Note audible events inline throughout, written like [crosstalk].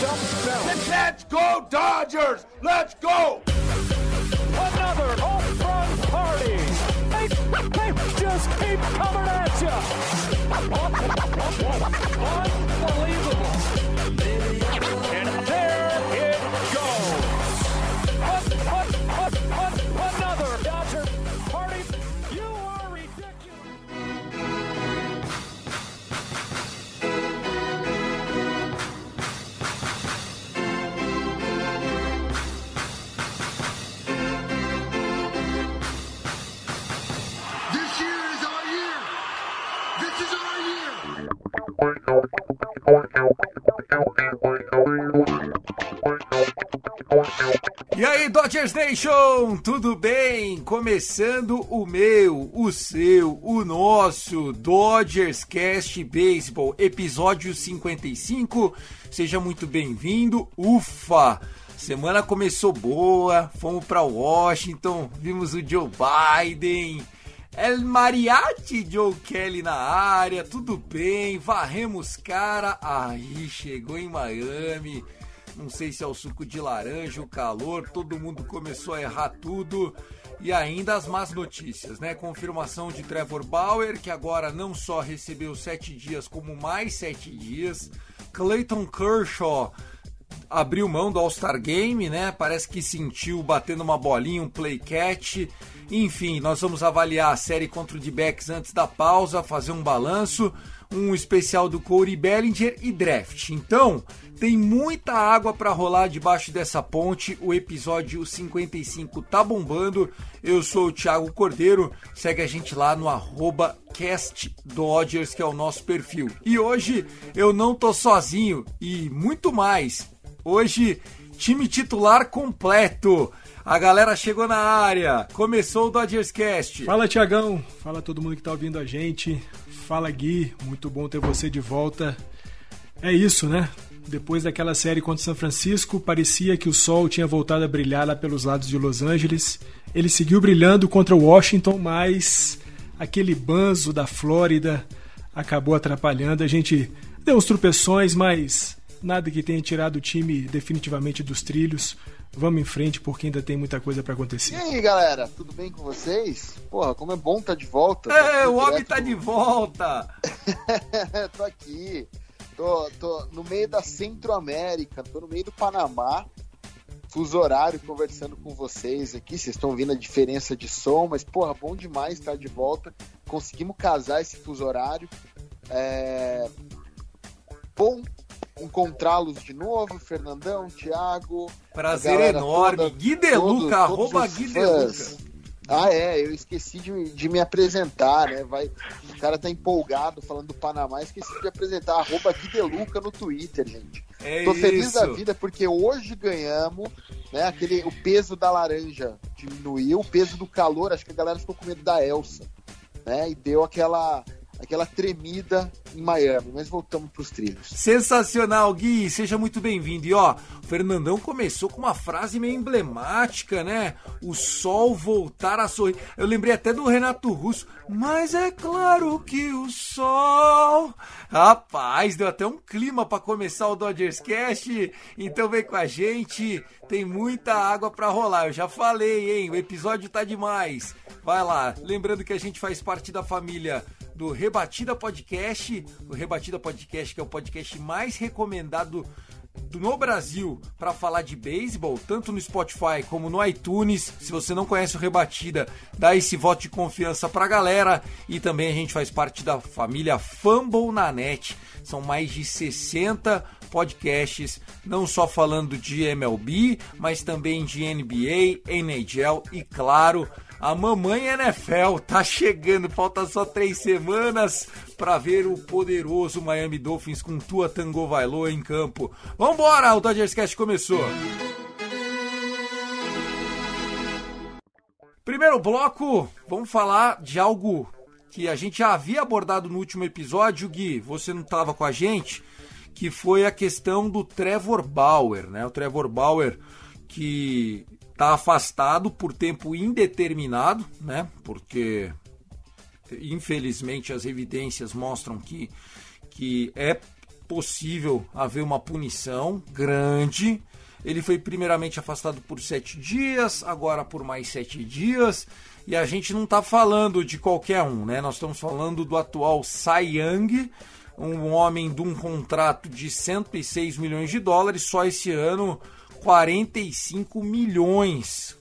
Charged up. Let's go, Dodgers! Let's go! Another home run party. They, they just keep coming at you. Unbelievable. E aí, Dodgers Nation, tudo bem? Começando o meu, o seu, o nosso Dodgers Cast Baseball, episódio 55. Seja muito bem-vindo. Ufa! Semana começou boa, fomos para Washington, vimos o Joe Biden, El Mariachi Joe Kelly na área, tudo bem, varremos cara, aí chegou em Miami, não sei se é o suco de laranja, o calor, todo mundo começou a errar tudo. E ainda as más notícias, né? Confirmação de Trevor Bauer, que agora não só recebeu sete dias, como mais sete dias. Clayton Kershaw abriu mão do All-Star Game, né? Parece que sentiu batendo uma bolinha, um play catch. Enfim, nós vamos avaliar a série contra o D-Backs antes da pausa, fazer um balanço, um especial do Corey Bellinger e draft. Então, tem muita água para rolar debaixo dessa ponte. O episódio 55 tá bombando. Eu sou o Thiago Cordeiro. Segue a gente lá no arroba CastDodgers, que é o nosso perfil. E hoje eu não tô sozinho e muito mais. Hoje, time titular completo. A galera chegou na área. Começou o Dodgers Cast. Fala Tiagão, fala todo mundo que tá ouvindo a gente. Fala Gui, muito bom ter você de volta. É isso, né? Depois daquela série contra São Francisco, parecia que o sol tinha voltado a brilhar lá pelos lados de Los Angeles. Ele seguiu brilhando contra o Washington, mas aquele banzo da Flórida acabou atrapalhando. A gente deu uns tropeções, mas nada que tenha tirado o time definitivamente dos trilhos. Vamos em frente porque ainda tem muita coisa para acontecer. E aí, galera, tudo bem com vocês? Porra, como é bom estar de volta. Tô É, o homem tá de volta. [laughs] tô aqui. Tô, tô no meio da Centro-América, tô no meio do Panamá. Fuso horário conversando com vocês aqui. Vocês estão vendo a diferença de som, mas, porra, bom demais estar de volta. Conseguimos casar esse fuso horário. É... Bom encontrá-los de novo, Fernandão, Thiago. Prazer enorme. toda, Gui Deluca, todos- arroba todos os Gui fãs. Deluca. Ah, é, eu esqueci de, de me apresentar, né? Vai, o cara tá empolgado falando do Panamá, esqueci de apresentar, arroba Gui Deluca no Twitter, gente. É Tô feliz isso. da vida porque hoje ganhamos, né? Aquele, o peso da laranja diminuiu, o peso do calor, acho que a galera ficou com medo da Elsa, né? E deu aquela, aquela tremida em Miami, mas voltamos pros trilhos. Sensacional, Gui, seja muito bem-vindo. E ó, o Fernandão começou com uma frase meio emblemática, né? O sol voltar a sorrir. Eu lembrei até do Renato Russo, mas é claro que o sol. Rapaz, deu até um clima pra começar o Dodgers Cast. Então vem com a gente, tem muita água pra rolar. Eu já falei, hein? O episódio tá demais. Vai lá, lembrando que a gente faz parte da família do Rebatida Podcast, o Rebatida Podcast que é o podcast mais recomendado do- no Brasil para falar de beisebol, tanto no Spotify como no iTunes. Se você não conhece o Rebatida, dá esse voto de confiança pra galera. E também a gente faz parte da família Fumble na Net. São mais de 60 podcasts, não só falando de MLB, mas também de NBA, NHL e, claro, A mamãe NFL tá chegando, falta só três semanas para ver o poderoso Miami Dolphins com Tua Tango Vailoa em campo. Vambora, o Dodgers Cast começou. Primeiro bloco, vamos falar de algo que a gente já havia abordado no último episódio, Gui, você não estava com a gente, que foi a questão do Trevor Bauer, né? O Trevor Bauer que está afastado por tempo indeterminado, né? Porque infelizmente as evidências mostram que, que é possível haver uma punição grande. Ele foi primeiramente afastado por sete dias, agora por mais sete dias. E a gente não está falando de qualquer um, né? Nós estamos falando do atual Cy Young, um homem de um contrato de 106 milhões de dólares, só esse ano 45 milhões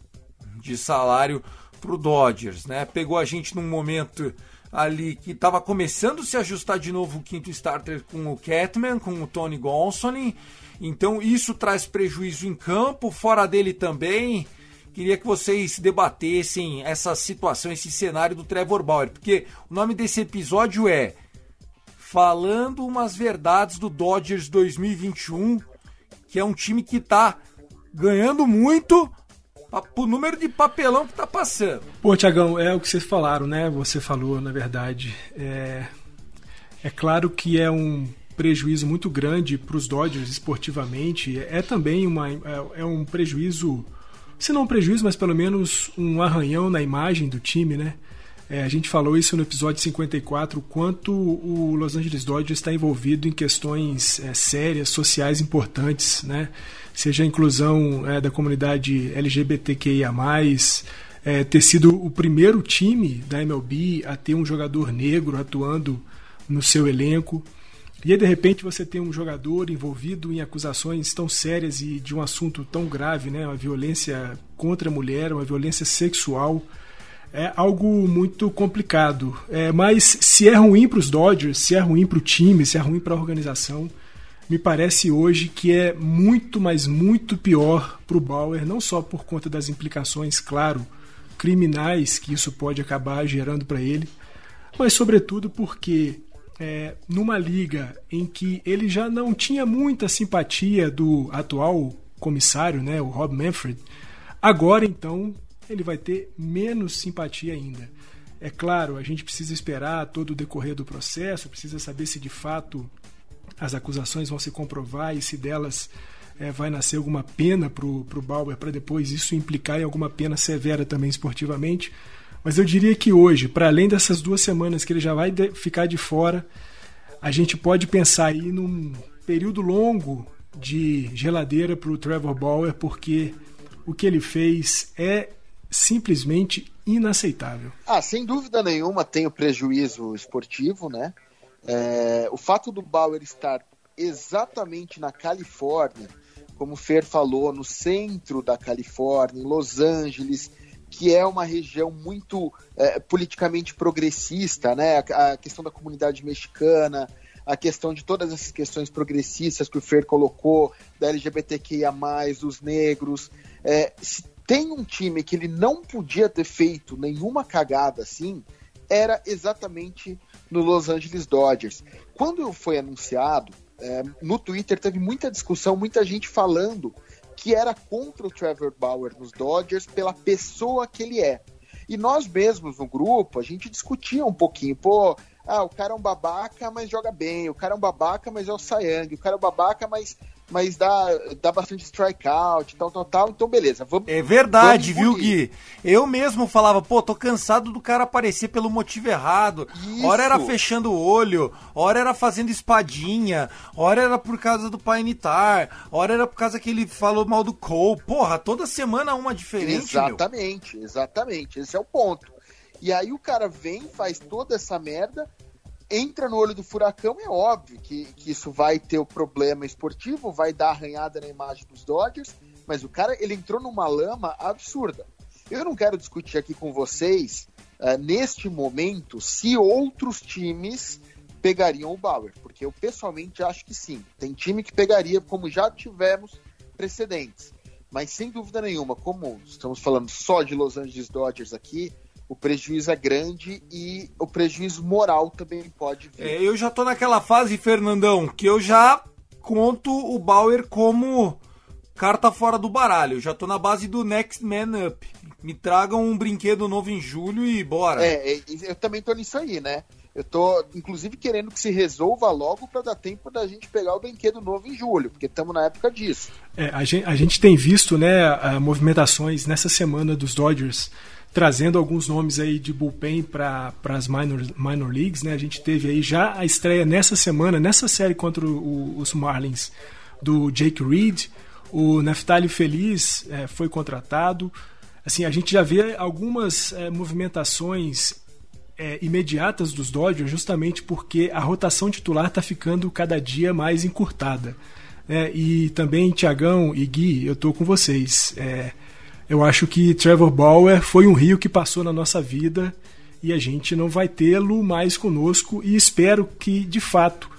de salário para o Dodgers, né? Pegou a gente num momento ali que estava começando a se ajustar de novo o quinto starter com o Catman, com o Tony Gonsolin. Então isso traz prejuízo em campo, fora dele também. Queria que vocês debatessem essa situação, esse cenário do Trevor Bauer, porque o nome desse episódio é Falando umas verdades do Dodgers 2021, que é um time que está ganhando muito o número de papelão que tá passando. Pô, Tiagão, é o que vocês falaram, né? Você falou, na verdade. É, é claro que é um prejuízo muito grande para os Dodgers esportivamente. É também uma, é, é um prejuízo, se não um prejuízo, mas pelo menos um arranhão na imagem do time, né? É, a gente falou isso no episódio 54, o quanto o Los Angeles Dodgers está envolvido em questões é, sérias, sociais importantes, né? seja a inclusão é, da comunidade LGBTQIA, é, ter sido o primeiro time da MLB a ter um jogador negro atuando no seu elenco. E aí, de repente, você tem um jogador envolvido em acusações tão sérias e de um assunto tão grave, né? uma violência contra a mulher, uma violência sexual. É algo muito complicado. É, mas se é ruim para os Dodgers, se é ruim para o time, se é ruim para a organização, me parece hoje que é muito, mas muito pior para o Bauer, não só por conta das implicações, claro, criminais que isso pode acabar gerando para ele, mas sobretudo porque é, numa liga em que ele já não tinha muita simpatia do atual comissário, né, o Rob Manfred, agora então ele vai ter menos simpatia ainda. É claro, a gente precisa esperar todo o decorrer do processo, precisa saber se de fato as acusações vão se comprovar e se delas é, vai nascer alguma pena para o Bauer para depois isso implicar em alguma pena severa também esportivamente. Mas eu diria que hoje, para além dessas duas semanas que ele já vai de, ficar de fora, a gente pode pensar aí num período longo de geladeira para o Trevor Bauer, porque o que ele fez é simplesmente inaceitável. Ah, sem dúvida nenhuma tem o prejuízo esportivo, né? É, o fato do Bauer estar exatamente na Califórnia, como o Fer falou, no centro da Califórnia, em Los Angeles, que é uma região muito é, politicamente progressista, né? A, a, questão da comunidade mexicana, a questão de todas essas questões progressistas que o Fer colocou, da LGBTQIA, dos negros. É, se tem um time que ele não podia ter feito nenhuma cagada assim, era exatamente no Los Angeles Dodgers. Quando foi anunciado, é, no Twitter teve muita discussão, muita gente falando que era contra o Trevor Bauer nos Dodgers pela pessoa que ele é. E nós mesmos no grupo, a gente discutia um pouquinho, pô, ah, o cara é um babaca, mas joga bem, o cara é um babaca, mas é o Sayang, o cara é um babaca, mas mas dá, dá bastante strikeout, tal, tal, tal. Então, beleza. Vamos, é verdade, viu, Gui? Eu mesmo falava, pô, tô cansado do cara aparecer pelo motivo errado. Isso. Hora era fechando o olho, hora era fazendo espadinha, hora era por causa do Painitar, hora era por causa que ele falou mal do Cole. Porra, toda semana uma diferente. Exatamente, meu. exatamente. Esse é o ponto. E aí o cara vem, faz toda essa merda entra no olho do furacão, é óbvio que, que isso vai ter o problema esportivo, vai dar arranhada na imagem dos Dodgers, mas o cara ele entrou numa lama absurda. Eu não quero discutir aqui com vocês, uh, neste momento, se outros times pegariam o Bauer, porque eu pessoalmente acho que sim. Tem time que pegaria, como já tivemos precedentes. mas sem dúvida nenhuma, como estamos falando só de Los Angeles Dodgers aqui, o prejuízo é grande e o prejuízo moral também pode vir. É, eu já tô naquela fase, Fernandão, que eu já conto o Bauer como carta fora do baralho. Eu já tô na base do Next Man Up. Me tragam um brinquedo novo em julho e bora. É, é, eu também tô nisso aí, né? Eu tô, inclusive, querendo que se resolva logo para dar tempo da gente pegar o brinquedo novo em julho, porque estamos na época disso. É, a, gente, a gente tem visto né, movimentações nessa semana dos Dodgers trazendo alguns nomes aí de bullpen para as minor, minor leagues, né? A gente teve aí já a estreia nessa semana, nessa série contra o, os Marlins, do Jake Reed, o Neftali Feliz é, foi contratado. Assim, a gente já vê algumas é, movimentações é, imediatas dos Dodgers, justamente porque a rotação titular está ficando cada dia mais encurtada. É, e também, Tiagão e Gui, eu estou com vocês. É, eu acho que Trevor Bauer foi um rio que passou na nossa vida e a gente não vai tê-lo mais conosco e espero que, de fato,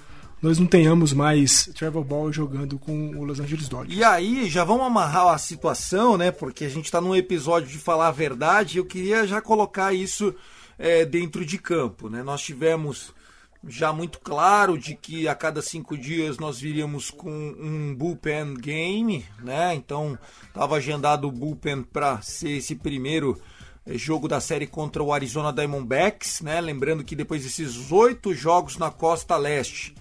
nós não tenhamos mais Trevor Bauer jogando com o Los Angeles Dodgers. E aí, já vamos amarrar a situação, né? Porque a gente está num episódio de falar a verdade. Eu queria já colocar isso é, dentro de campo. Né? Nós tivemos já muito claro de que a cada cinco dias nós viríamos com um bullpen game, né? Então estava agendado o bullpen para ser esse primeiro é, jogo da série contra o Arizona Diamondbacks, né? Lembrando que depois desses oito jogos na Costa Leste,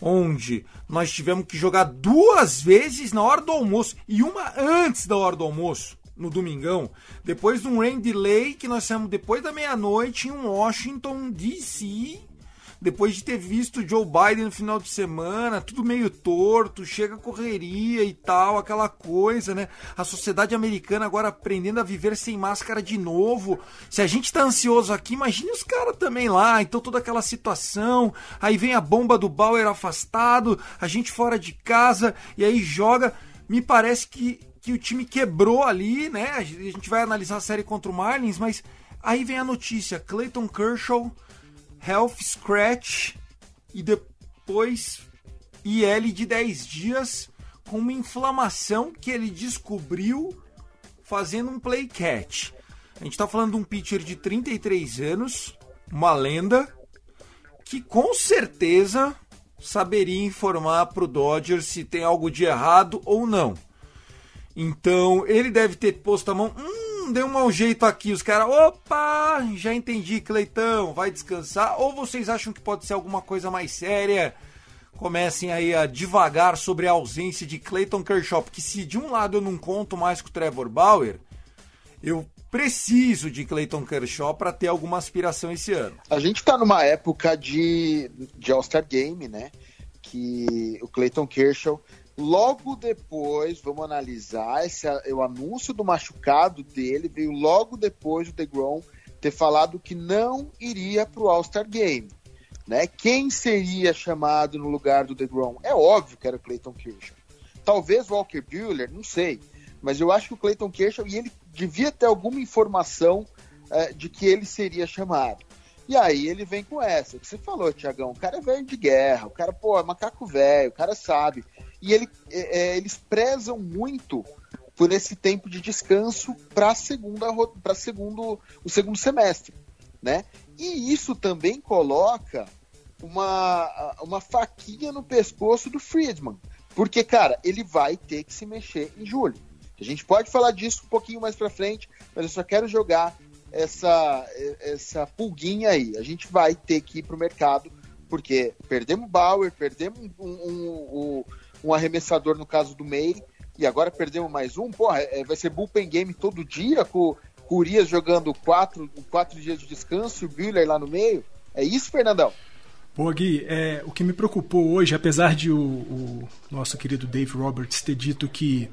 onde nós tivemos que jogar duas vezes na hora do almoço e uma antes da hora do almoço, no domingão, depois de um rain delay que nós temos depois da meia-noite em Washington DC, depois de ter visto Joe Biden no final de semana, tudo meio torto, chega correria e tal, aquela coisa, né? A sociedade americana agora aprendendo a viver sem máscara de novo. Se a gente tá ansioso aqui, imagine os caras também lá. Então toda aquela situação, aí vem a bomba do Bauer afastado, a gente fora de casa e aí joga. Me parece que que o time quebrou ali, né? A gente vai analisar a série contra o Marlins, mas aí vem a notícia: Clayton Kershaw, health scratch e depois IL de 10 dias com uma inflamação que ele descobriu fazendo um play catch. A gente está falando de um pitcher de 33 anos, uma lenda, que com certeza saberia informar para o Dodgers se tem algo de errado ou não. Então ele deve ter posto a mão. Hum, deu um mau jeito aqui. Os caras, opa, já entendi, Cleitão, vai descansar. Ou vocês acham que pode ser alguma coisa mais séria? Comecem aí a devagar sobre a ausência de Clayton Kershaw. Porque se de um lado eu não conto mais com o Trevor Bauer, eu preciso de Clayton Kershaw para ter alguma aspiração esse ano. A gente está numa época de, de All-Star Game, né? Que o Clayton Kershaw Logo depois, vamos analisar, esse, o anúncio do machucado dele veio logo depois do DeGrom ter falado que não iria para o All-Star Game. Né? Quem seria chamado no lugar do DeGrom? É óbvio que era o Clayton Kershaw. Talvez Walker Buehler, não sei. Mas eu acho que o Clayton Kershaw, e ele devia ter alguma informação é, de que ele seria chamado. E aí ele vem com essa, que você falou, Tiagão, o cara é velho de guerra, o cara, pô, é macaco velho, o cara sabe. E ele, é, é eles prezam muito por esse tempo de descanso para segunda para segundo o segundo semestre, né? E isso também coloca uma, uma faquinha no pescoço do Friedman, porque cara, ele vai ter que se mexer em julho. A gente pode falar disso um pouquinho mais para frente, mas eu só quero jogar essa, essa pulguinha aí. A gente vai ter que ir para o mercado, porque perdemos Bauer, perdemos um, um, um, um, arremessador no caso do May, e agora perdemos mais um. Porra, é, vai ser bullpen game todo dia, com o Urias jogando quatro, quatro dias de descanso, o Buehler lá no meio. É isso, Fernandão? Pô, Gui, é, o que me preocupou hoje, apesar de o, o nosso querido Dave Roberts ter dito que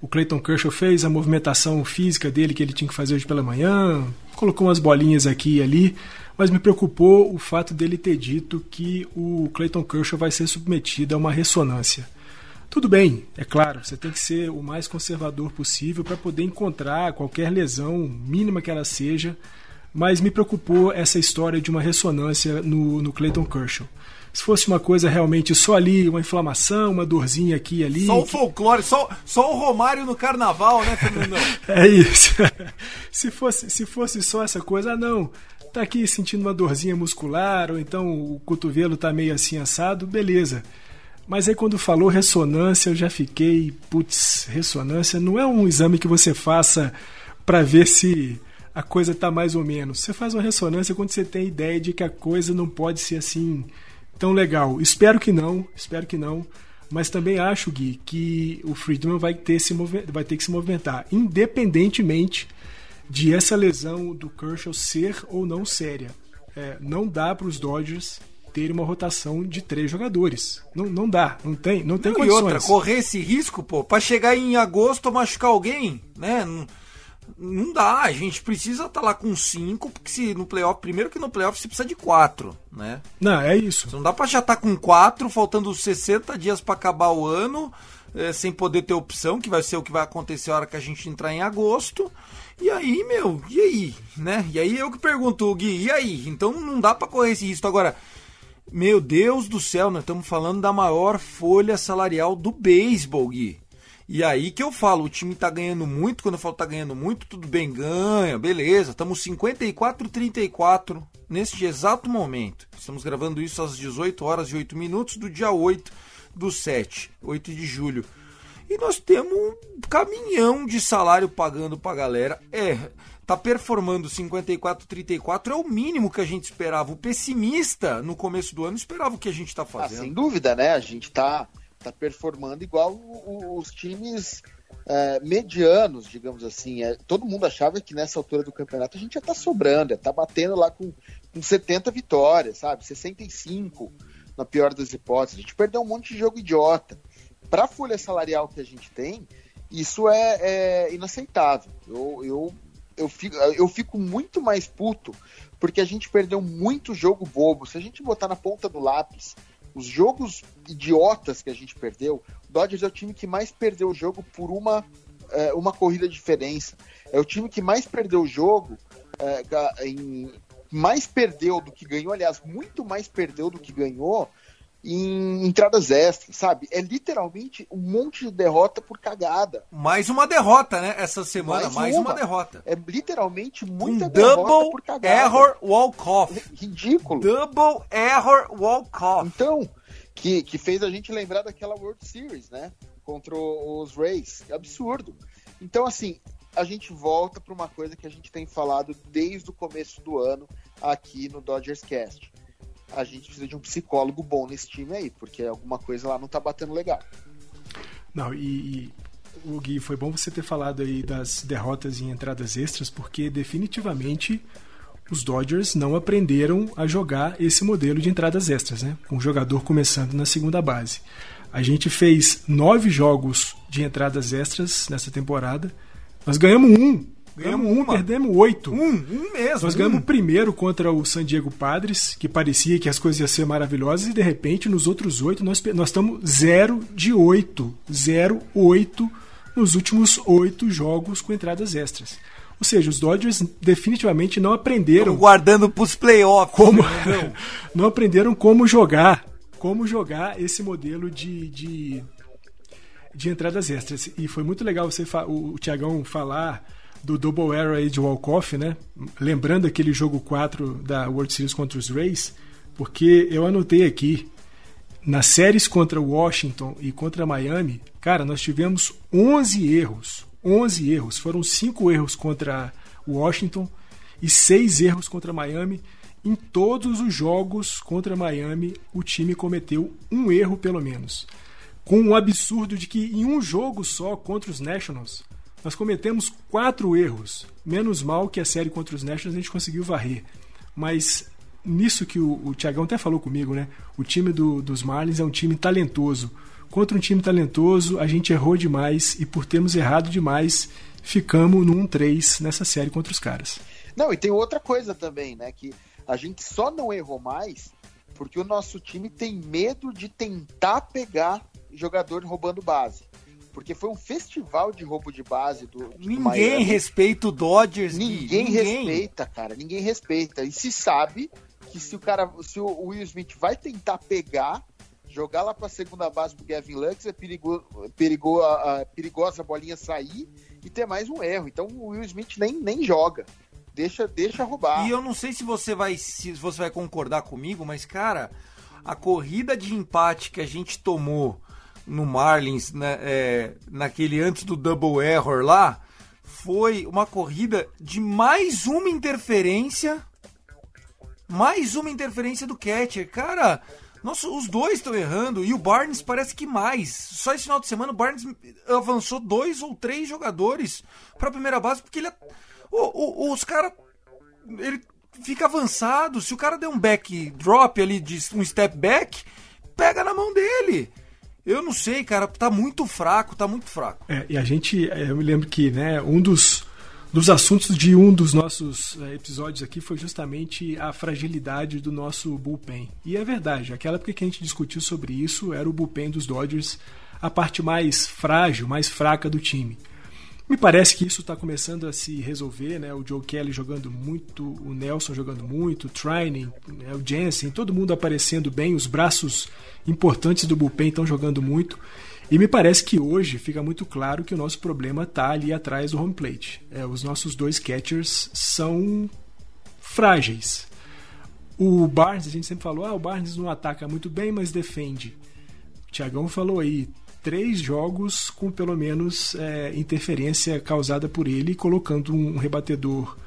o Clayton Kershaw fez a movimentação física dele que ele tinha que fazer hoje pela manhã, colocou umas bolinhas aqui e ali, mas me preocupou o fato dele ter dito que o Clayton Kershaw vai ser submetido a uma ressonância. Tudo bem, é claro, você tem que ser o mais conservador possível para poder encontrar qualquer lesão, mínima que ela seja, mas me preocupou essa história de uma ressonância no, no Clayton Kershaw. Se fosse uma coisa realmente só ali, uma inflamação, uma dorzinha aqui e ali. Só o folclore, só, só o Romário no carnaval, né, Fernandão? [laughs] é isso. [laughs] se, fosse, se fosse só essa coisa, ah, não. Tá aqui sentindo uma dorzinha muscular, ou então o cotovelo tá meio assim assado, beleza. Mas aí quando falou ressonância, eu já fiquei, putz, ressonância não é um exame que você faça para ver se a coisa tá mais ou menos. Você faz uma ressonância quando você tem a ideia de que a coisa não pode ser assim tão legal. Espero que não, espero que não. Mas também acho, Gui, que o Friedman vai ter, se vai ter que se movimentar, independentemente de essa lesão do Kershaw ser ou não séria. É, não dá para os Dodgers ter uma rotação de três jogadores. Não, não dá, não tem, não tem não, condições. E outra, correr esse risco, pô, para chegar em agosto machucar alguém, né? Não não dá, a gente precisa estar tá lá com cinco, porque se no playoff, primeiro que no playoff você precisa de quatro, né? Não, é isso. Não dá para já estar tá com quatro, faltando 60 dias para acabar o ano, é, sem poder ter opção, que vai ser o que vai acontecer a hora que a gente entrar em agosto. E aí, meu, e aí, né? E aí eu que pergunto, Gui, e aí? Então não dá para correr esse risco agora. Meu Deus do céu, nós estamos falando da maior folha salarial do beisebol, Gui. E aí que eu falo, o time tá ganhando muito, quando eu falo tá ganhando muito, tudo bem, ganha, beleza. Estamos 54-34 neste exato momento. Estamos gravando isso às 18 horas e 8 minutos do dia 8 do 7, 8 de julho. E nós temos um caminhão de salário pagando pra galera. É, tá performando 54-34 é o mínimo que a gente esperava. O pessimista no começo do ano esperava o que a gente tá ah, fazendo. Ah, sem dúvida, né? A gente tá tá performando igual os times é, medianos, digamos assim. É, todo mundo achava que nessa altura do campeonato a gente já tá sobrando, já tá batendo lá com, com 70 vitórias, sabe? 65 na pior das hipóteses. A gente perdeu um monte de jogo idiota. Para a folha salarial que a gente tem, isso é, é inaceitável. Eu, eu, eu, fico, eu fico muito mais puto porque a gente perdeu muito jogo bobo. Se a gente botar na ponta do lápis os jogos idiotas que a gente perdeu, o Dodgers é o time que mais perdeu o jogo por uma, é, uma corrida de diferença. É o time que mais perdeu o jogo, é, em, mais perdeu do que ganhou, aliás, muito mais perdeu do que ganhou em entradas extras, sabe? É literalmente um monte de derrota por cagada. Mais uma derrota, né? Essa semana, mais, mais uma. uma. derrota. É literalmente muita um derrota double por cagada. error walk-off. Ridículo. Double error walk-off. Então, que, que fez a gente lembrar daquela World Series, né? Contra os Rays. É absurdo. Então, assim, a gente volta para uma coisa que a gente tem falado desde o começo do ano aqui no Dodgers Cast a gente precisa de um psicólogo bom nesse time aí, porque alguma coisa lá não tá batendo legal. Não, e, o Gui, foi bom você ter falado aí das derrotas em entradas extras, porque definitivamente os Dodgers não aprenderam a jogar esse modelo de entradas extras, né? Com o jogador começando na segunda base. A gente fez nove jogos de entradas extras nessa temporada. Nós ganhamos um Ganhamos um, perdemos oito. Um, um mesmo. Nós ganhamos o primeiro contra o San Diego Padres, que parecia que as coisas iam ser maravilhosas, e de repente, nos outros oito, nós, nós estamos zero de oito. Zero, oito nos últimos oito jogos com entradas extras. Ou seja, os Dodgers definitivamente não aprenderam. Estão guardando para os playoffs. Como, [laughs] não aprenderam como jogar. Como jogar esse modelo de, de, de entradas extras. E foi muito legal você o, o Tiagão falar do Double Error aí de Walkoff, né? Lembrando aquele jogo 4 da World Series contra os Rays, porque eu anotei aqui nas séries contra Washington e contra Miami, cara, nós tivemos 11 erros. 11 erros. Foram 5 erros contra Washington e 6 erros contra Miami. Em todos os jogos contra Miami, o time cometeu um erro pelo menos. Com o absurdo de que em um jogo só contra os Nationals, nós cometemos quatro erros. Menos mal que a série contra os Nationals a gente conseguiu varrer. Mas nisso que o, o Tiagão até falou comigo, né? O time do, dos Marlins é um time talentoso. Contra um time talentoso, a gente errou demais e por termos errado demais, ficamos no 1-3 nessa série contra os caras. Não, e tem outra coisa também, né? Que a gente só não errou mais porque o nosso time tem medo de tentar pegar jogador roubando base porque foi um festival de roubo de base do. Ninguém respeita o Dodgers. Ninguém, ninguém, respeita, cara. Ninguém respeita. E se sabe que se o cara, se o Will Smith vai tentar pegar, jogar lá pra segunda base pro Gavin Lux, é perigo, perigo, a, a, perigosa a bolinha sair e ter mais um erro. Então o Will Smith nem, nem joga. Deixa, deixa roubar. E eu não sei se você vai se você vai concordar comigo, mas cara, a corrida de empate que a gente tomou no Marlins, né, é, naquele antes do double error lá, foi uma corrida de mais uma interferência. Mais uma interferência do catcher. Cara, nossa, os dois estão errando e o Barnes parece que mais. Só esse final de semana o Barnes avançou dois ou três jogadores para a primeira base porque ele. O, o, os caras. Ele fica avançado. Se o cara der um back drop ali, de um step back, pega na mão dele. Eu não sei, cara, tá muito fraco, tá muito fraco. É, e a gente, é, eu me lembro que, né, um dos, dos assuntos de um dos nossos é, episódios aqui foi justamente a fragilidade do nosso bullpen. E é verdade, aquela época que a gente discutiu sobre isso era o bullpen dos Dodgers, a parte mais frágil, mais fraca do time. Me parece que isso está começando a se resolver, né? O Joe Kelly jogando muito, o Nelson jogando muito, o Trining, né? o Jensen, todo mundo aparecendo bem, os braços importantes do bullpen estão jogando muito. E me parece que hoje fica muito claro que o nosso problema está ali atrás do home plate. É, os nossos dois catchers são frágeis. O Barnes, a gente sempre falou, ah, o Barnes não ataca muito bem, mas defende. O Tiagão falou aí, três jogos com pelo menos é, interferência causada por ele, colocando um rebatedor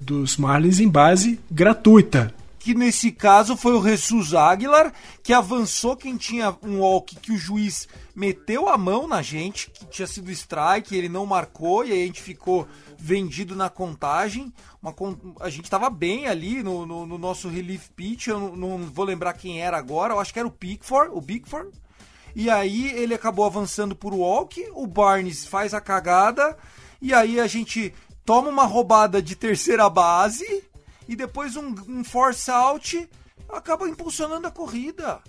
dos Marlins em base gratuita. Que nesse caso foi o Jesus Aguilar, que avançou quem tinha um walk que o juiz meteu a mão na gente, que tinha sido strike, ele não marcou e aí a gente ficou vendido na contagem. Uma, a gente estava bem ali no, no, no, nosso relief pitch, eu não, não, vou lembrar quem era agora, eu acho que era o Pickford, o Bickford e aí ele acabou avançando por walk, o Barnes faz a cagada, e aí a gente toma uma roubada de terceira base, e depois um, um force out acaba impulsionando a corrida.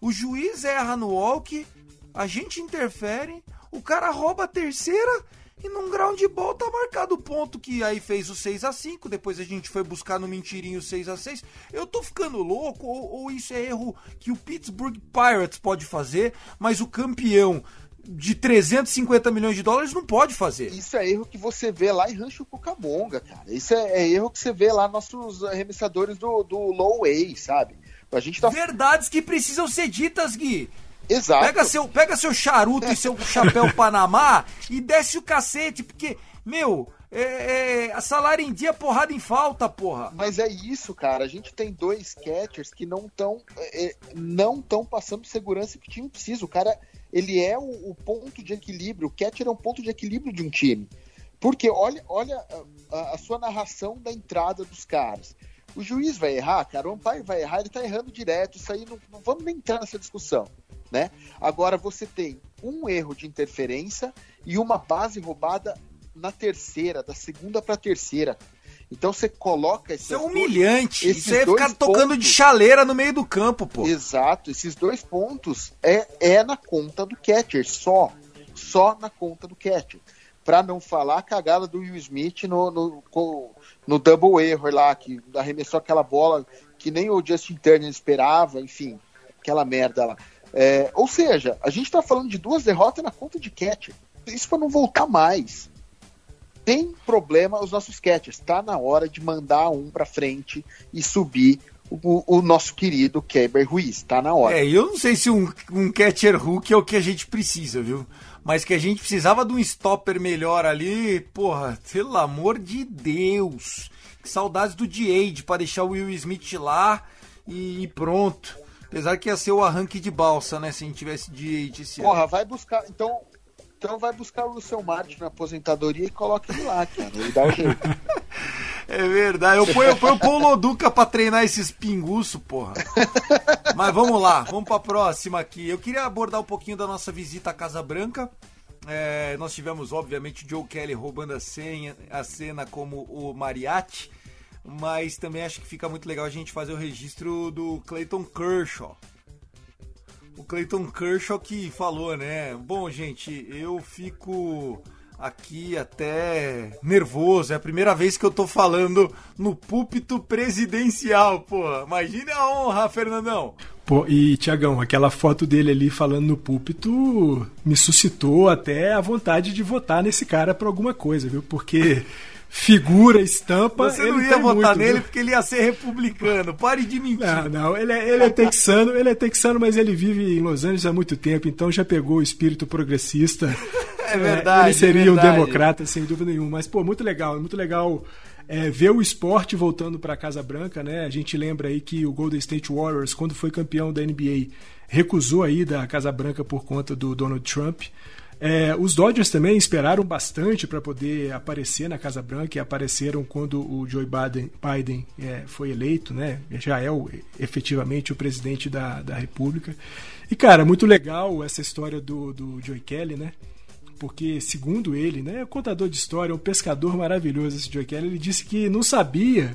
O juiz erra no walk, a gente interfere, o cara rouba a terceira e num ground ball tá marcado o ponto que aí fez o 6 a 5 depois a gente foi buscar no mentirinho 6 a 6 Eu tô ficando louco, ou, ou isso é erro que o Pittsburgh Pirates pode fazer, mas o campeão de 350 milhões de dólares não pode fazer. Isso é erro que você vê lá em Rancho Cucamonga, cara. Isso é, é erro que você vê lá nossos arremessadores do, do low way, sabe? A gente tá... Verdades que precisam ser ditas, Gui. Exato. Pega seu, pega seu charuto e seu chapéu [laughs] Panamá e desce o cacete, porque, meu, é, é, salário em dia, porrada em falta, porra. Mas é isso, cara. A gente tem dois catchers que não estão é, não estão passando segurança que o time precisa. O cara, ele é o, o, ponto de equilíbrio. O catcher é um ponto de equilíbrio de um time. Porque olha, olha a, a sua narração da entrada dos caras. O juiz vai errar, cara, o umpire vai errar, ele tá errando direto. Isso aí não, não vamos nem entrar nessa discussão né? Agora você tem um erro de interferência e uma base roubada na terceira, da segunda para a terceira. Então você coloca Isso é humilhante. Dois, Isso é ficar tocando pontos, de chaleira no meio do campo, pô. Exato. Esses dois pontos é, é na conta do catcher, só. Só na conta do catcher. Para não falar a cagada do Will Smith no, no, no double error lá, que arremessou aquela bola que nem o Justin Turner esperava, enfim, aquela merda lá. É, ou seja, a gente está falando de duas derrotas na conta de catcher. Isso para não voltar mais. Tem problema os nossos catchers. Está na hora de mandar um para frente e subir o, o, nosso querido Keber Ruiz. Está na hora. É, eu não sei se um, um catcher hook é o que a gente precisa, viu? Mas que a gente precisava de um stopper melhor ali, porra, pelo amor de Deus. Que saudades do D-Age para deixar o Will Smith lá e, e pronto. Apesar que ia ser o arranque de balsa, né? Se a gente tivesse de esse Porra, vai buscar. Então, então vai buscar o seu Martin na aposentadoria e coloca ele lá, cara. Ele dá o jeito. [laughs] É verdade. Eu ponho, eu ponho o Paulo Duca pra treinar esses pinguços, porra. [laughs] Mas vamos lá, vamos pra próxima aqui. Eu queria abordar um pouquinho da nossa visita à Casa Branca. É, nós tivemos, obviamente, o Joe Kelly roubando a, senha, a cena como o Mariachi mas também acho que fica muito legal a gente fazer o registro do Clayton Kershaw. O Clayton Kershaw que falou, né? Bom, gente, eu fico aqui até nervoso. É a primeira vez que eu tô falando no púlpito presidencial, pô. Imagine a honra, Fernandão. Pô, e Tiagão, aquela foto dele ali falando no púlpito me suscitou até a vontade de votar nesse cara pra alguma coisa, viu? Porque figura, estampa. Você não ia votar muito, nele viu? porque ele ia ser republicano. Pare de mentir. Não, não, ele é, ele é texano, ele é texano, mas ele vive em Los Angeles há muito tempo, então já pegou o espírito progressista. [laughs] É verdade, Ele seria é um verdade. democrata, sem dúvida nenhuma. Mas, pô, muito legal, muito legal é, ver o esporte voltando para a Casa Branca, né? A gente lembra aí que o Golden State Warriors, quando foi campeão da NBA, recusou aí da Casa Branca por conta do Donald Trump. É, os Dodgers também esperaram bastante para poder aparecer na Casa Branca e apareceram quando o Joe Biden, Biden é, foi eleito, né? Já é o, efetivamente o presidente da, da República. E, cara, muito legal essa história do, do Joe Kelly, né? porque segundo ele, né, é um contador de história, um pescador maravilhoso esse Joe Kelly, ele disse que não sabia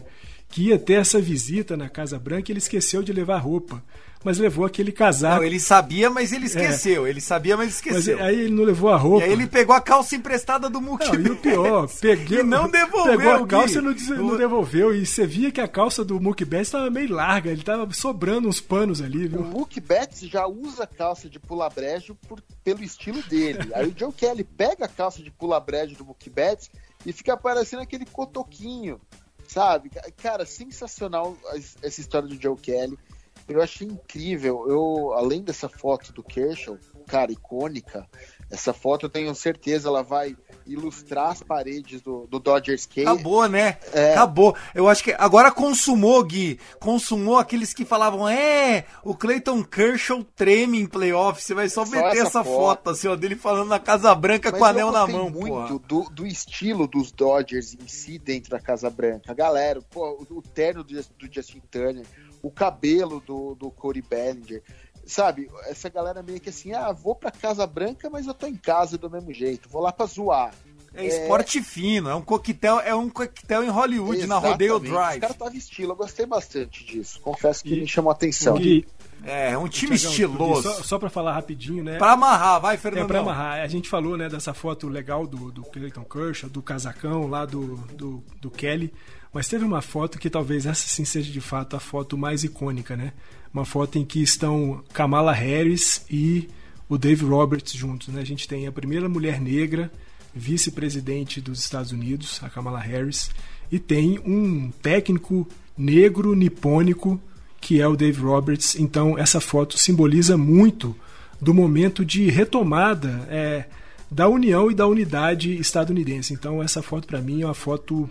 que ia ter essa visita na Casa Branca e ele esqueceu de levar roupa, mas levou aquele casaco. Não, ele sabia, mas ele esqueceu. Ele sabia, mas É. Mas esqueceu. aí ele não levou a E roupa. aí ele pegou a calça emprestada do Mookie Não, e o pior, [laughs] peguei, E não devolveu, pegou a calça e não, não O- devolveu. E você via que a calça do Mookie Betts estava meio larga, ele tava sobrando uns panos ali, O viu? Mookie Betts já usa calça de pula brejo por- pelo estilo dele. [laughs] Aí o Joe Kelly pega a calça de pula brejo do Mookie Betts e fica parecendo aquele cotoquinho, sabe? Cara, sensacional essa história do Joe Kelly. Eu achei incrível. Eu, além dessa foto do Kershaw, cara, icônica. Essa foto eu tenho certeza ela vai ilustrar as paredes do, do Dodgers Cave. Acabou, né? É. Acabou. Eu acho que agora consumou, Gui. Consumou aqueles que falavam, é, o Clayton Kershaw treme em playoff. Você vai só Só meter essa essa foto. foto, assim, ó, dele falando na Casa Branca Mas com o anel na mão, muito do, do estilo dos Dodgers em si dentro da Casa Branca. Galera, pô, o, o terno do, do Justin Turner, o cabelo do, do Corey Bellinger. Sabe, essa galera meio que assim, ah, vou pra Casa Branca, mas eu tô em casa do mesmo jeito, vou lá pra zoar. É esporte fino, é um coquetel, é um coquetel em Hollywood, na Exatamente. Rodeo Os Drive. caras tava estilo, eu gostei bastante disso. Confesso que E- me chamou a atenção. E, É, é um time Tiagão, estiloso. Só, só para falar rapidinho, né? Pra amarrar, vai, É Fernandão. pra amarrar. A gente falou, né, dessa foto legal do, do Clayton Kershaw, do casacão lá do, do, do Kelly. Mas teve uma foto que talvez essa sim seja de fato a foto mais icônica, né? Uma foto em que estão Kamala Harris e o Dave Roberts juntos, né? A gente tem a primeira mulher negra vice-presidente dos Estados Unidos, a Kamala Harris, e tem um técnico negro nipônico que é o Dave Roberts. Então essa foto simboliza muito do momento de retomada é, da união e da unidade estadunidense. Então essa foto para mim é uma foto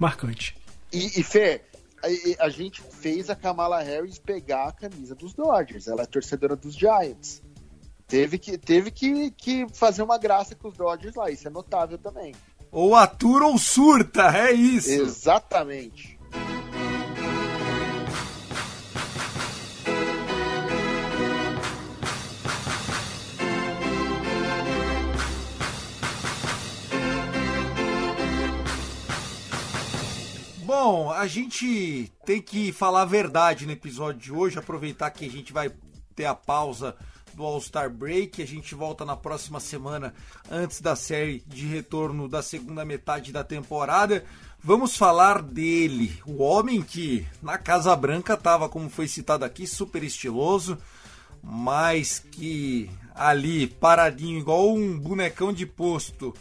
marcante. E, e Fê, a, a gente fez a Kamala Harris pegar a camisa dos Dodgers. Ela é torcedora dos Giants. Teve que, teve que, que fazer uma graça com os Dodgers lá. Isso é notável também. Ou atura ou surta, é isso. Exatamente. Bom, a gente tem que falar a verdade no episódio de hoje, aproveitar que a gente vai ter a pausa do All-Star Break, a gente volta na próxima semana antes da série de retorno da segunda metade da temporada. Vamos falar dele, o homem que na Casa Branca estava, como foi citado aqui, super estiloso, mas que ali paradinho igual um bonecão de posto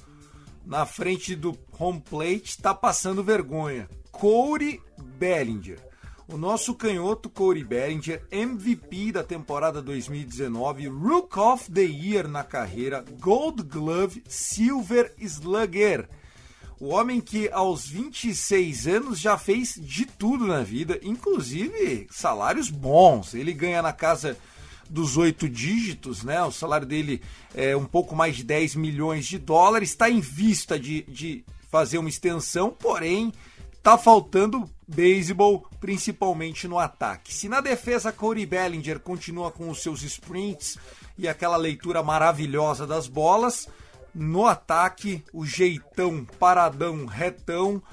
na frente do home plate está passando vergonha. Corey Bellinger. O nosso canhoto Corey Bellinger, MVP da temporada 2019, Rook of the Year na carreira, Gold Glove, Silver Slugger. O homem que aos 26 anos já fez de tudo na vida, inclusive salários bons. Ele ganha na casa dos oito dígitos, né? O salário dele é um pouco mais de 10 milhões de dólares. Está em vista de, de fazer uma extensão, porém tá faltando beisebol, principalmente no ataque. Se na defesa Corey Bellinger continua com os seus sprints e aquela leitura maravilhosa das bolas, no ataque o jeitão paradão retão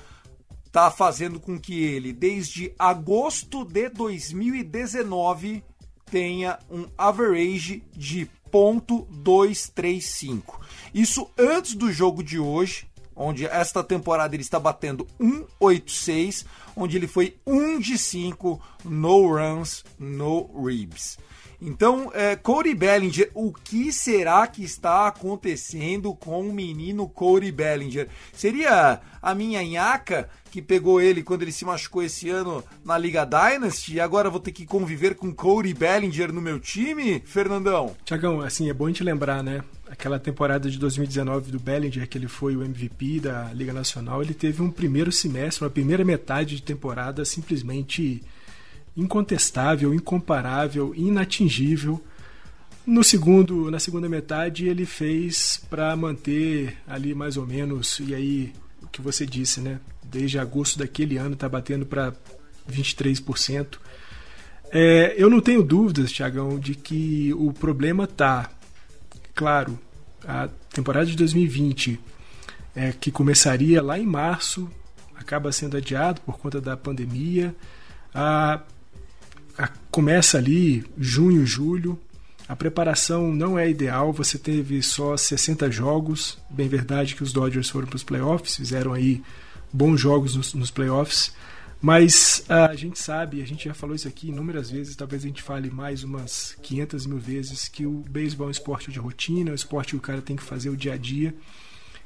tá fazendo com que ele desde agosto de 2019 tenha um average de 1.235. Isso antes do jogo de hoje, onde esta temporada ele está batendo 186, onde ele foi 1 de 5 no runs, no ribs. Então, é, Cody Bellinger, o que será que está acontecendo com o menino Cody Bellinger? Seria a minha nhaca que pegou ele quando ele se machucou esse ano na Liga Dynasty e agora vou ter que conviver com Cody Bellinger no meu time, Fernandão? Tiagão, assim, é bom a gente lembrar, né? Aquela temporada de 2019 do Bellinger, que ele foi o MVP da Liga Nacional, ele teve um primeiro semestre, uma primeira metade de temporada simplesmente incontestável, incomparável, inatingível. No segundo, na segunda metade ele fez para manter ali mais ou menos e aí o que você disse, né? Desde agosto daquele ano está batendo para 23%. É, eu não tenho dúvidas, Tiagão, de que o problema tá, claro, a temporada de 2020, é, que começaria lá em março, acaba sendo adiado por conta da pandemia. A começa ali junho, julho. A preparação não é ideal, você teve só 60 jogos. Bem verdade que os Dodgers foram para os playoffs, fizeram aí bons jogos nos, nos playoffs. Mas a gente sabe, a gente já falou isso aqui inúmeras vezes, talvez a gente fale mais umas 500 mil vezes, que o beisebol é um esporte de rotina, é um esporte que o cara tem que fazer o dia a dia.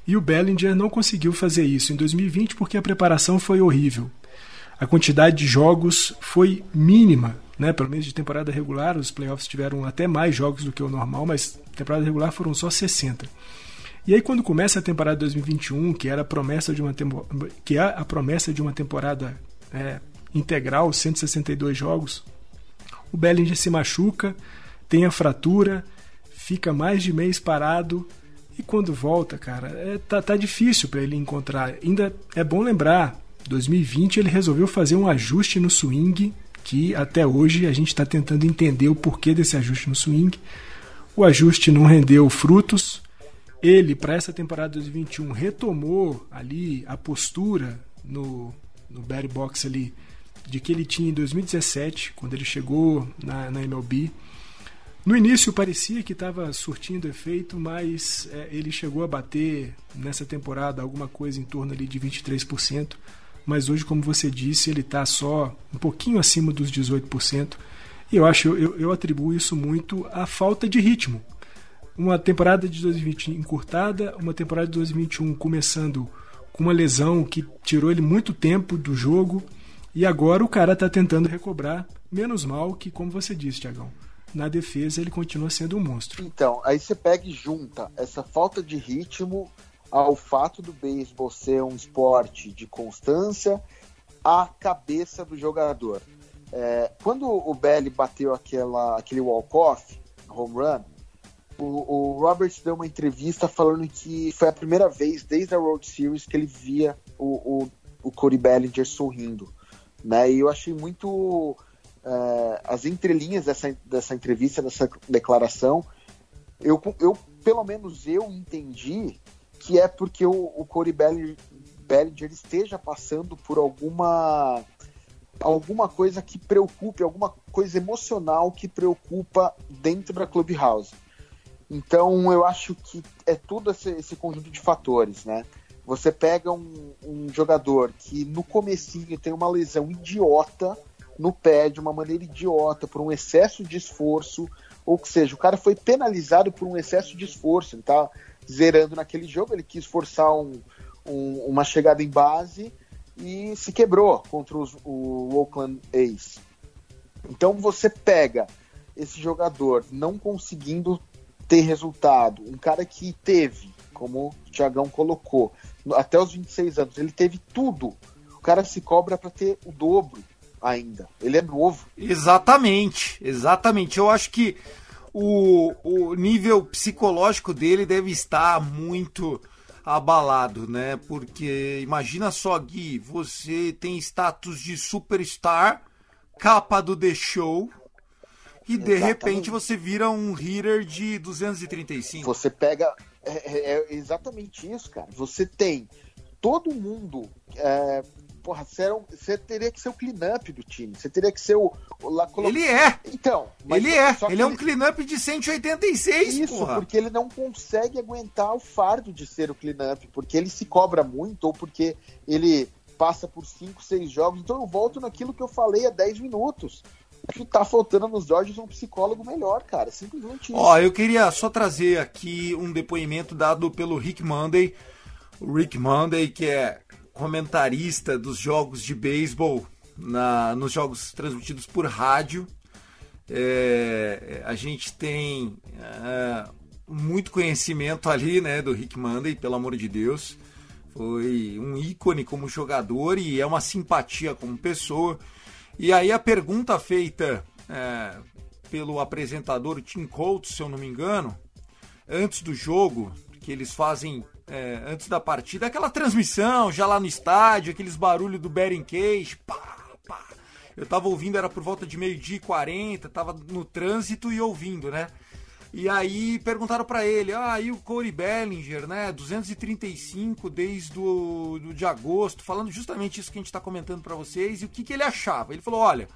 E o Bellinger não conseguiu fazer isso em 2020 porque a preparação foi horrível. A quantidade de jogos foi mínima né? Pelo menos de temporada regular, os playoffs tiveram até mais jogos do que o normal, mas temporada regular foram só 60. E aí quando começa a temporada 2021, que era a promessa de uma que é a promessa de uma temporada é, integral, 162 jogos, o Bellinger se machuca, tem a fratura, fica mais de mês parado e quando volta, cara, é, tá, tá difícil para ele encontrar. Ainda é bom lembrar, 2020 ele resolveu fazer um ajuste no swing que até hoje a gente está tentando entender o porquê desse ajuste no swing. O ajuste não rendeu frutos. Ele, para essa temporada 2021, retomou ali a postura no, no batting box ali de que ele tinha em 2017, quando ele chegou na, na MLB. No início parecia que estava surtindo efeito, mas é, ele chegou a bater nessa temporada alguma coisa em torno ali de 23% mas hoje, como você disse, ele está só um pouquinho acima dos 18%. E eu acho, eu, eu atribuo isso muito à falta de ritmo. Uma temporada de 2020 encurtada, uma temporada de 2021 começando com uma lesão que tirou ele muito tempo do jogo, e agora o cara está tentando recobrar, menos mal que, como você disse, Tiagão, na defesa ele continua sendo um monstro. Então, aí você pega e junta essa falta de ritmo ao fato do beisebol ser um esporte de constância à cabeça do jogador. É, quando o Belly bateu aquela, aquele walk-off, home run, o, o Roberts deu uma entrevista falando que foi a primeira vez desde a World Series que ele via o, o, o Cody Bellinger sorrindo. Né? E eu achei muito. É, as entrelinhas dessa, dessa entrevista, dessa declaração, eu, eu, pelo menos eu entendi que é porque o, o Corey Bellinger, Bellinger esteja passando por alguma alguma coisa que preocupe, alguma coisa emocional que preocupa dentro da Clubhouse. Então eu acho que é tudo esse, esse conjunto de fatores, né? Você pega um, um, jogador que no comecinho tem uma lesão idiota no pé, de uma maneira idiota, por um excesso de esforço, ou que seja, o cara foi penalizado por um excesso de esforço, ele tá zerando naquele jogo, ele quis forçar um, um, uma chegada em base e se quebrou contra os, o Oakland A's. Então você pega esse jogador não conseguindo ter resultado, um cara que teve, como o Thiagão colocou, até os 26 anos, ele teve tudo. O cara se cobra para ter o dobro ainda. Ele é novo. Exatamente, exatamente. Eu acho que o, o nível psicológico dele deve estar muito abalado, né? Porque imagina só, Gui, você tem status de superstar, capa do The Show, e Exatamente. de repente você vira um hitter de 235. Você pega. É, é, é exatamente isso, cara. Você tem todo mundo é, porra, você, era um- você teria que ser o clean-up do time. Você teria que ser o. o lá, colo- Ele é. Então. Ele é. Ele é um clean-up de 186, Isso, porra. porque ele não consegue aguentar o fardo de ser o clean-up, porque ele se cobra muito ou porque ele passa por 5, 6 jogos. Então eu volto naquilo que eu falei há 10 minutos. O que tá faltando nos Dodgers é um psicólogo melhor, cara. Simplesmente isso. Ó, eu queria só trazer aqui um depoimento dado pelo Rick Monday. O Rick Monday, que é comentarista dos jogos de beisebol na, nos jogos transmitidos por rádio. É, a gente tem é, muito conhecimento ali, né, do Rick Monday, pelo amor de Deus. Foi um ícone como jogador e é uma simpatia como pessoa. E aí a pergunta feita é, pelo apresentador Tim Coates, se eu não me engano, antes do jogo, que eles fazem é, antes da partida, aquela transmissão já lá no estádio, aqueles barulhos do Bering Cage, pá, pá. Eu tava ouvindo, era por volta de meio-dia e 40, tava no trânsito e ouvindo, né? E aí perguntaram pra ele, ah, e o Corey Bellinger, né? 235 desde o do, de agosto, falando justamente isso que a gente tá comentando pra vocês, e o que, que ele achava. Ele falou, olha,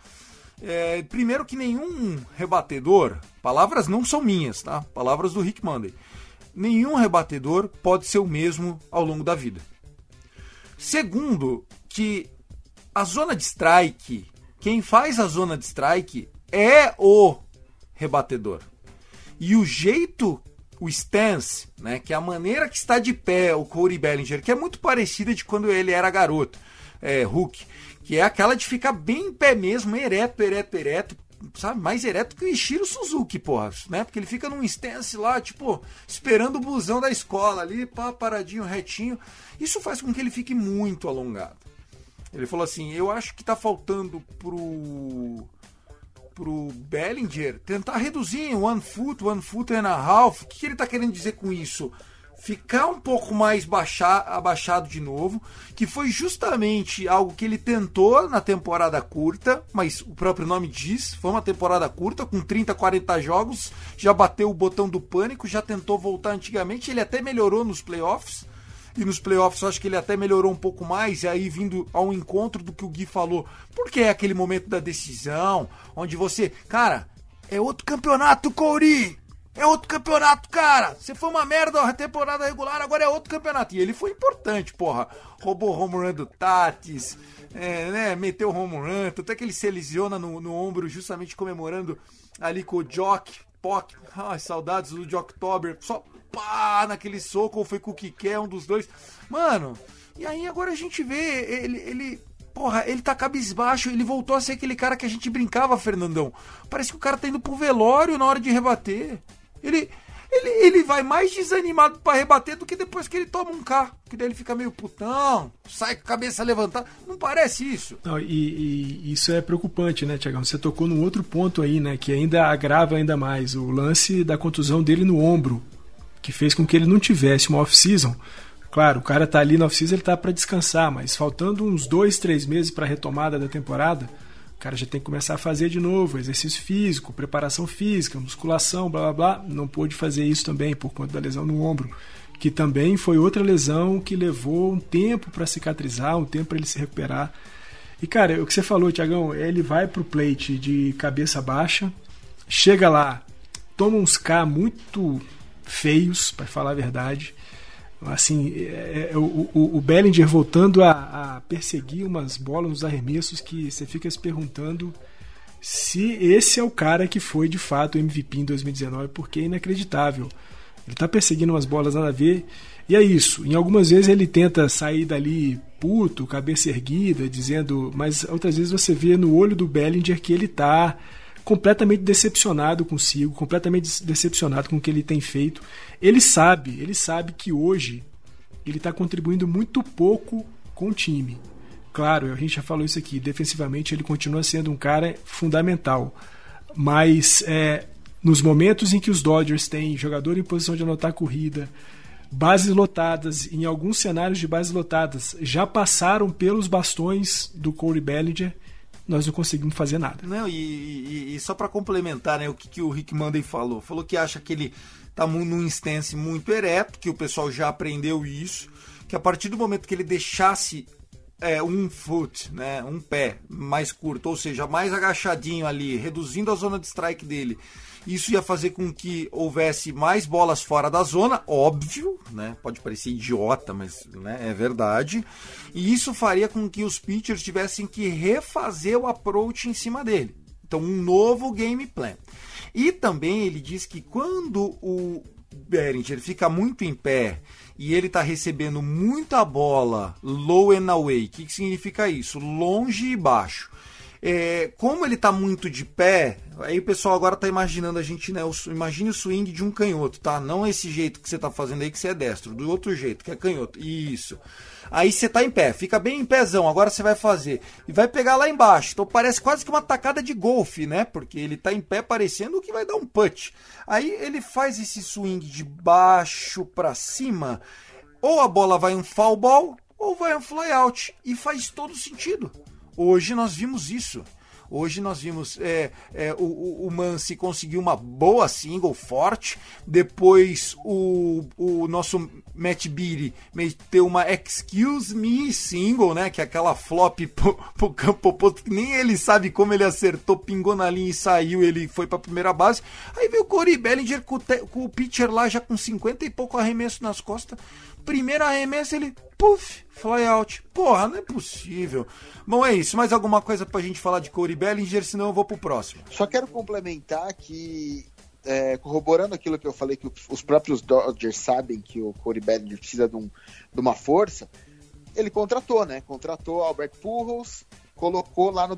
é, primeiro que nenhum rebatedor, palavras não são minhas, tá? Palavras do Rick Monday. Nenhum rebatedor pode ser o mesmo ao longo da vida. Segundo, que a zona de strike, quem faz a zona de strike é o rebatedor. E o jeito, o stance, né, que é a maneira que está de pé o Corey Bellinger, que é muito parecida de quando ele era garoto, é, Hulk, que é aquela de ficar bem em pé mesmo, ereto, ereto, ereto, sabe, mais ereto que o Ishiro Suzuki, porra, né? Porque ele fica num stance lá, tipo, esperando o busão da escola ali, pá, paradinho, retinho. Isso faz com que ele fique muito alongado. Ele falou assim: "Eu acho que tá faltando pro pro Bellinger tentar reduzir em one foot, one foot and a half. O que, ele tá querendo dizer com isso? Ficar um pouco mais baixar, abaixado de novo, que foi justamente algo que ele tentou na temporada curta, mas o próprio nome diz, foi uma temporada curta, com 30, 40 jogos, já bateu o botão do pânico, já tentou voltar antigamente, ele até melhorou nos playoffs, e nos playoffs acho que ele até melhorou um pouco mais, e aí vindo ao encontro do que o Gui falou, porque é aquele momento da decisão, onde você, cara, é outro campeonato, Corey! É outro campeonato, cara! Você foi uma merda a temporada regular, agora é outro campeonato. E ele foi importante, porra. Roubou o home run do Tatis, é, né? Meteu o home run, até que ele se lesiona no, no ombro, justamente comemorando ali com o Jock, Pock. Ai, saudades do Jock Tober. Só pá naquele soco, ou foi com o Kike, um dos dois. Mano, e aí agora a gente vê ele, ele Porra, ele tá cabisbaixo, ele voltou a ser aquele cara que a gente brincava, Fernandão. Parece que o cara tá indo pro velório na hora de rebater. Ele, ele, ele vai mais desanimado para rebater do que depois que ele toma um carro. Que daí ele fica meio putão, sai com a cabeça levantada. Não parece isso. Não, e, e isso é preocupante, né, Tiagão? Você tocou num outro ponto aí, né? Que ainda agrava ainda mais. O lance da contusão dele no ombro, que fez com que ele não tivesse uma off-season. Claro, o cara tá ali na off-season, ele tá para descansar, mas faltando uns dois, três meses para a retomada da temporada, o cara já tem que começar a fazer de novo exercício físico, preparação física, musculação, blá blá blá. Não pôde fazer isso também por conta da lesão no ombro, que também foi outra lesão que levou um tempo para cicatrizar, um tempo para ele se recuperar. E cara, o que você falou, Tiagão, ele vai pro plate de cabeça baixa, chega lá, toma uns K muito feios, para falar a verdade. Assim, é, é, o, o, Bellinger voltando a, a, perseguir umas bolas nos arremessos que você fica se perguntando se esse é o cara que foi de fato MVP em 2019, porque é inacreditável. Ele está perseguindo umas bolas nada a ver. E é isso. Em algumas vezes ele tenta sair dali puto, cabeça erguida, dizendo. Mas outras vezes você vê no olho do Bellinger que ele está completamente decepcionado consigo, completamente decepcionado com o que ele tem feito. Ele sabe, ele sabe que hoje ele está contribuindo muito pouco com o time. Claro, a gente já falou isso aqui, defensivamente ele continua sendo um cara fundamental, mas é, nos momentos em que os Dodgers têm jogador em posição de anotar corrida, bases lotadas, em alguns cenários de bases lotadas, já passaram pelos bastões do Corey Bellinger nós não conseguimos fazer nada. Não, e, e, e só para complementar, né, o que, que o Rick Monday falou, falou que acha que ele tá num instance muito ereto, que o pessoal já aprendeu isso, que a partir do momento que ele deixasse é, um foot, né, um pé mais curto, ou seja, mais agachadinho ali, reduzindo a zona de strike dele, isso ia fazer com que houvesse mais bolas fora da zona, óbvio, né? Pode parecer idiota, mas né, é verdade. E isso faria com que os pitchers tivessem que refazer o approach em cima dele. Então, um novo game plan. E também ele diz que quando o Behringer fica muito em pé e ele está recebendo muita bola low and away, o que, que significa isso? Longe e baixo. É, como ele está muito de pé, aí o pessoal agora está imaginando a gente, né? O, imagine o swing de um canhoto, tá? Não esse jeito que você está fazendo aí que você é destro, do outro jeito, que é canhoto. Isso. Aí você está em pé, fica bem em pezão, agora você vai fazer. E vai pegar lá embaixo. Então parece quase que uma tacada de golfe, né? Porque ele está em pé parecendo que vai dar um punch. Aí ele faz esse swing de baixo para cima. Ou a bola vai um foul ball, ou vai um fly out. E faz todo sentido. Hoje nós vimos isso. Hoje nós vimos é, é, o, o Mansi conseguiu uma boa single forte. Depois o, o nosso Matt Beatty meteu uma Excuse Me single, né? Que é aquela flop [laughs] pro, campo oposto que nem ele sabe como ele acertou, pingou na linha e saiu. Ele foi pra primeira base. Aí veio o Corey Bellinger com, com o pitcher lá já com 50 e pouco arremesso nas costas primeiro arremesso ele, puff, fly out. Porra, não é possível. Bom, é isso. Mais alguma coisa pra gente falar de Corey Bellinger, senão eu vou pro próximo. Só quero complementar que, é, corroborando aquilo que eu falei, que os próprios Dodgers sabem que o Corey Bellinger precisa de, um, de uma força, ele contratou, né? Contratou Albert Pujols, colocou lá, no,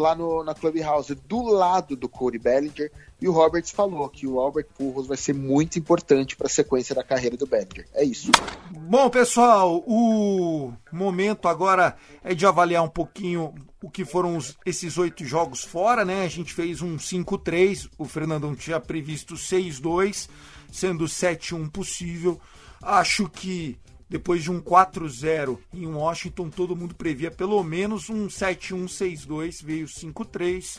lá no, na Clubhouse, do lado do Corey Bellinger, e o Roberts falou que o Albert Pujols vai ser muito importante para a sequência da carreira do Bellinger. É isso. Bom, pessoal, o momento agora é de avaliar um pouquinho o que foram os, esses oito jogos fora, né? A gente fez um 5-3, o Fernandão tinha previsto 6-2, sendo 7-1 possível. Acho que depois de um 4-0 em Washington, todo mundo previa pelo menos um 7-1-6-2, veio 5-3.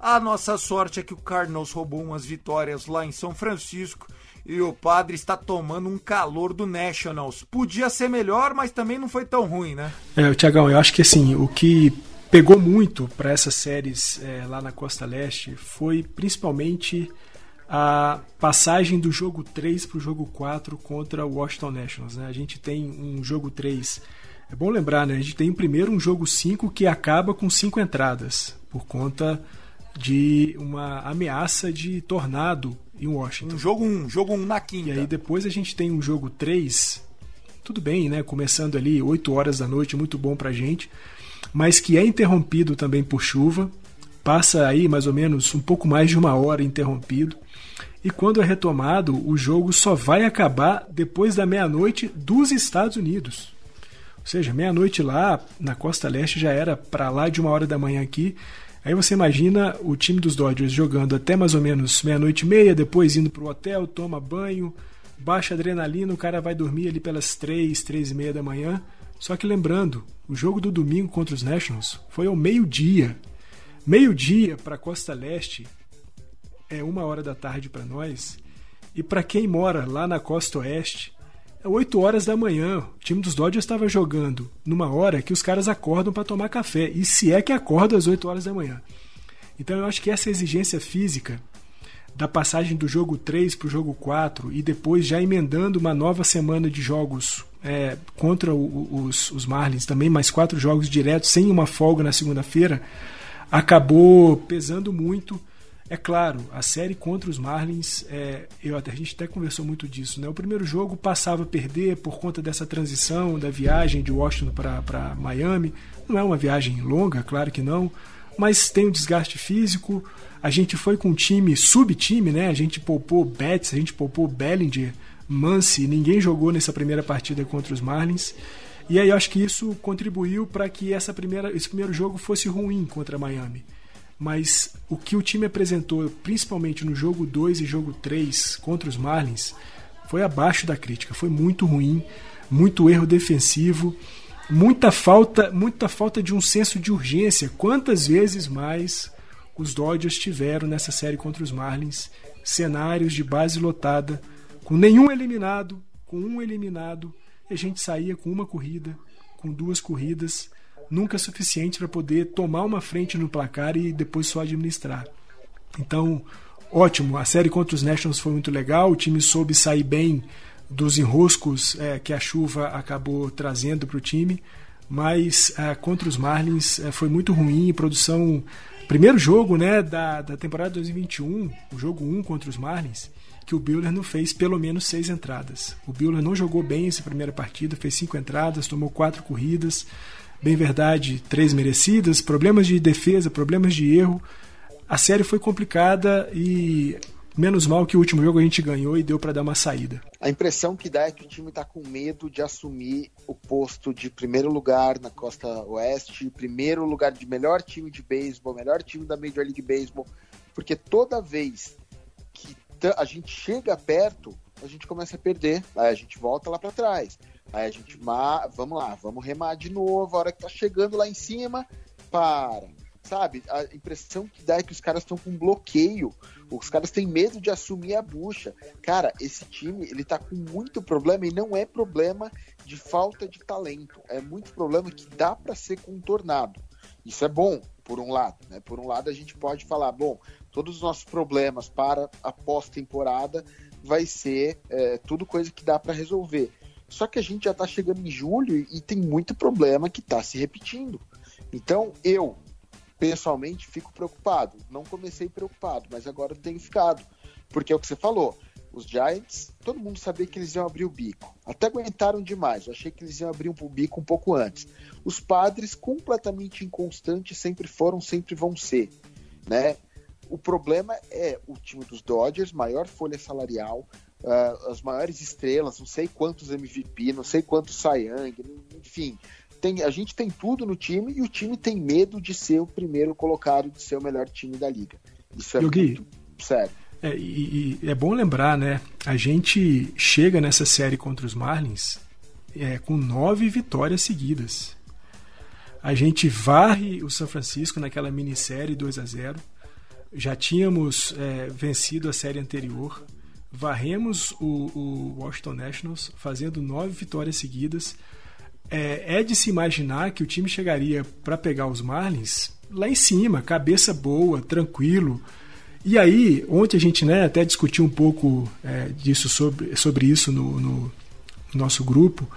A nossa sorte é que o Cardinals roubou umas vitórias lá em São Francisco e o padre está tomando um calor do Nationals. Podia ser melhor, mas também não foi tão ruim, né? É, Tiagão, eu acho que assim, o que pegou muito para essas séries é, lá na Costa Leste foi principalmente a passagem do jogo 3 para o jogo 4 contra o Washington Nationals. Né? A gente tem um jogo 3. É bom lembrar, né? A gente tem primeiro um jogo 5 que acaba com cinco entradas, por conta de uma ameaça de tornado em Washington. Um jogo 1, um, jogo um na quinta. E aí depois a gente tem um jogo 3, tudo bem, né? Começando ali 8 horas da noite, muito bom pra gente, mas que é interrompido também por chuva, passa aí mais ou menos um pouco mais de uma hora interrompido. E quando é retomado, o jogo só vai acabar depois da meia-noite dos Estados Unidos. Ou seja, meia-noite lá na costa leste já era para lá de uma hora da manhã aqui. Aí você imagina o time dos Dodgers jogando até mais ou menos meia-noite e meia, depois indo para o hotel, toma banho, baixa adrenalina, o cara vai dormir ali pelas três, três e meia da manhã. Só que lembrando, o jogo do domingo contra os Nationals foi ao meio-dia. Meio-dia para a Costa Leste é uma hora da tarde para nós. E para quem mora lá na Costa Oeste, 8 horas da manhã. O time dos Dodgers estava jogando numa hora que os caras acordam para tomar café. E se é que acordam às 8 horas da manhã. Então eu acho que essa exigência física da passagem do jogo 3 para o jogo 4 e depois já emendando uma nova semana de jogos é, contra o, os, os Marlins, também mais quatro jogos diretos, sem uma folga na segunda-feira, acabou pesando muito é claro, a série contra os Marlins, é, eu, a gente até conversou muito disso. Né? O primeiro jogo passava a perder por conta dessa transição da viagem de Washington para Miami. Não é uma viagem longa, claro que não, mas tem um desgaste físico. A gente foi com um time, sub-time, né? A gente poupou Betts, a gente poupou Bellinger, Muncy, ninguém jogou nessa primeira partida contra os Marlins. E aí eu acho que isso contribuiu para que essa primeira, esse primeiro jogo fosse ruim contra Miami mas o que o time apresentou, principalmente no jogo 2 e jogo 3 contra os Marlins, foi abaixo da crítica, foi muito ruim, muito erro defensivo, muita falta, muita falta de um senso de urgência. Quantas vezes mais os Dodgers tiveram nessa série contra os Marlins cenários de base lotada, com nenhum eliminado, com um eliminado, e a gente saía com uma corrida, com duas corridas, nunca suficiente para poder tomar uma frente no placar e depois só administrar. Então, ótimo, a série contra os Nationals foi muito legal, o time soube sair bem dos enroscos é, que a chuva acabou trazendo para o time, mas é, contra os Marlins é, foi muito ruim, produção primeiro jogo né, da, da temporada 2021, o jogo 1 contra os Marlins, que o Buehler não fez pelo menos seis entradas. O Buehler não jogou bem essa primeira partida, fez cinco entradas, tomou quatro corridas, bem verdade, três merecidas, problemas de defesa, problemas de erro. A série foi complicada e menos mal que o último jogo a gente ganhou e deu para dar uma saída. A impressão que dá é que o time está com medo de assumir o posto de primeiro lugar na costa oeste, primeiro lugar de melhor time de beisebol, melhor time da Major League Baseball, porque toda vez que a gente chega perto, a gente começa a perder, aí a gente volta lá para trás. Aí a gente, vamos lá, vamos remar de novo, a hora que tá chegando lá em cima, para. Sabe? A impressão que dá é que os caras estão com bloqueio. Os caras têm medo de assumir a bucha. Cara, esse time, ele tá com muito problema e não é problema de falta de talento. É muito problema que dá para ser contornado. Isso é bom, por um lado. Né? Por um lado, a gente pode falar, bom, todos os nossos problemas para a pós-temporada vai ser é, tudo coisa que dá para resolver. Só que a gente já está chegando em julho e tem muito problema que está se repetindo. Então, eu, pessoalmente, fico preocupado. Não comecei preocupado, mas agora tenho ficado. Porque é o que você falou. Os Giants, todo mundo sabia que eles iam abrir o bico. Até aguentaram demais. Eu achei que eles iam abrir o bico um pouco antes. Os padres, completamente inconstantes, sempre foram, sempre vão ser. Né? O problema é o time dos Dodgers, maior folha salarial, uh, as maiores estrelas, não sei quantos MVP, não sei quantos Young, enfim. Tem, a gente tem tudo no time e o time tem medo de ser o primeiro colocado, de ser o melhor time da liga. Isso é Yogi, muito sério. É, e, e, é bom lembrar, né? A gente chega nessa série contra os Marlins é, com nove vitórias seguidas. A gente varre o São Francisco naquela minissérie 2 a 0 Já tínhamos é, vencido a série anterior varremos o, o Washington Nationals, fazendo nove vitórias seguidas. É, é de se imaginar que o time chegaria para pegar os Marlins lá em cima, cabeça boa, tranquilo. E aí, ontem a gente né, até discutiu um pouco é, disso sobre, sobre isso no, no, no, nosso grupo,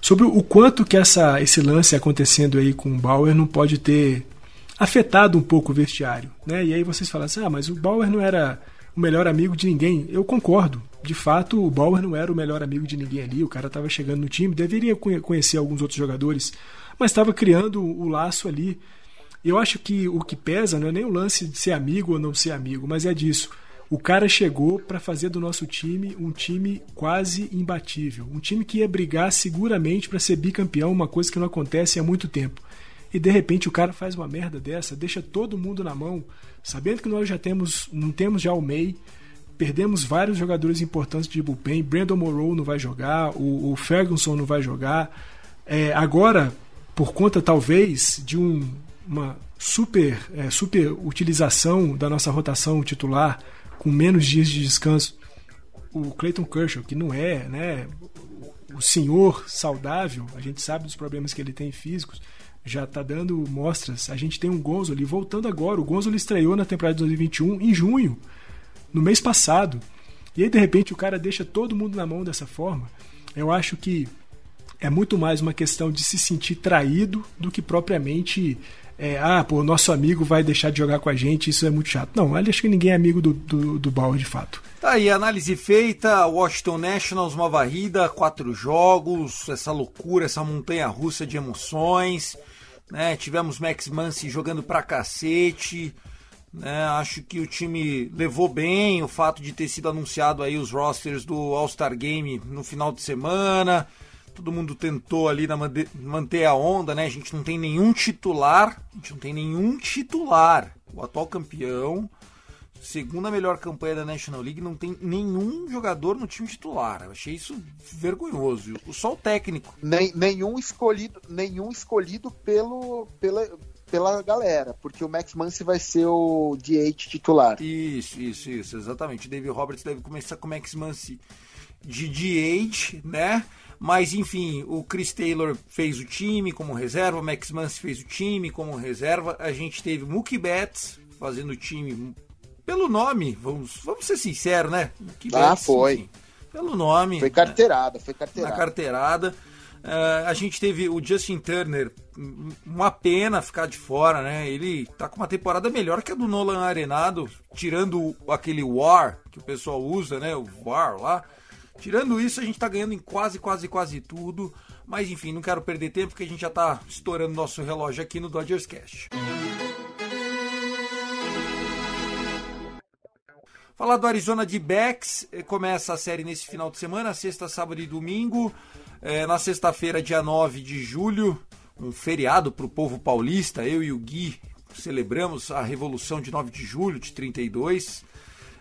sobre o quanto que essa, esse lance acontecendo aí com o Bauer não pode ter afetado um pouco o vestiário. Né? E aí vocês falam assim, ah, mas o Bauer não era o melhor amigo de ninguém. Eu concordo. De fato, o Bauer não era o melhor amigo de ninguém ali. O cara estava chegando no time, deveria conhecer alguns outros jogadores, mas estava criando o laço ali. Eu acho que o que pesa não é nem o lance de ser amigo ou não ser amigo, mas é disso. O cara chegou para fazer do nosso time um time quase imbatível, um time que ia brigar seguramente para ser bicampeão, uma coisa que não acontece há muito tempo. E de repente o cara faz uma merda dessa, deixa todo mundo na mão, sabendo que nós já temos, não temos já o MEI, perdemos vários jogadores importantes de bullpen, Brandon Morrow não vai jogar, o, o Ferguson não vai jogar. É, agora, por conta talvez de um, uma super, é, super utilização da nossa rotação titular, com menos dias de descanso, o Clayton Kershaw, que não é né, o senhor saudável, a gente sabe dos problemas que ele tem físicos, já está dando mostras. A gente tem um Gonzo ali voltando agora. O Gonzo ele estreou na temporada de 2021 em junho, no mês passado. E aí de repente o cara deixa todo mundo na mão dessa forma. Eu acho que é muito mais uma questão de se sentir traído do que propriamente é, ah, pô, nosso amigo vai deixar de jogar com a gente, isso é muito chato. Não, acho que ninguém é amigo do, do, do Bauer de fato. Tá aí, análise feita, Washington Nationals, uma varrida, quatro jogos, essa loucura, essa montanha russa de emoções né? Tivemos Max Muncy jogando pra cacete. Né? Acho que o time levou bem o fato de ter sido anunciado aí os rosters do All-Star Game no final de semana. Todo mundo tentou ali na, manter a onda, né? A gente não tem nenhum titular, a gente não tem nenhum titular. O atual campeão segunda melhor campanha da National League, não tem nenhum jogador no time titular. Eu achei isso vergonhoso. Só o técnico. Nem, nenhum escolhido, nenhum escolhido pelo, pela, pela galera, porque o Max Muncy vai ser o DH titular. Isso, isso, isso, exatamente. O David Roberts deve começar com o Max Muncy de DH, né? Mas enfim, o Chris Taylor fez o time como reserva, o Max Muncy fez o time como reserva. A gente teve Mookie Betts fazendo o time pelo nome, vamos, vamos ser sinceros, né? Mookie Ah, Betts, foi. enfim, pelo nome. Foi né? carteirada, foi na carteirada. carteirada. Eh, a gente teve o Justin Turner, uma pena ficar de fora, né? Ele tá com uma temporada melhor que a do Nolan Arenado, tirando aquele War que o pessoal usa, né? O War lá. Tirando isso, a gente tá ganhando em quase, quase, quase tudo. Mas enfim, não quero perder tempo porque a gente já tá estourando nosso relógio aqui no Dodgers Cast. Falar do Arizona de Backs, eh, começa a série nesse final de semana, sexta, sábado e domingo. Eh, na sexta-feira, dia 9 de julho, um feriado para o povo paulista. Eu e o Gui celebramos a Revolução de 9 de julho de 32.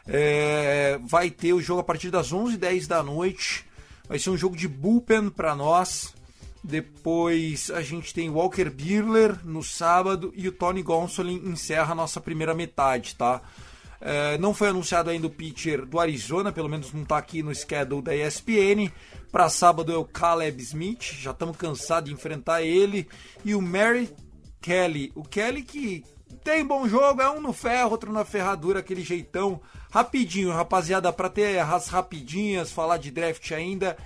Eh, vai ter o jogo a partir das 11h10 da noite. Vai ser um jogo de bullpen para nós. Depois a gente tem Walker Buehler no sábado e o Tony Gonsolin encerra a nossa primeira metade, tá? É, não foi anunciado ainda o pitcher do Arizona, pelo menos não está aqui no schedule da ESPN. Para sábado é o Caleb Smith, já estamos cansados de enfrentar ele. E o Mary Kelly. O Kelly que tem bom jogo, é um no ferro, outro na ferradura, aquele jeitão. Rapidinho, rapaziada, para ter as rapidinhas, falar de draft ainda.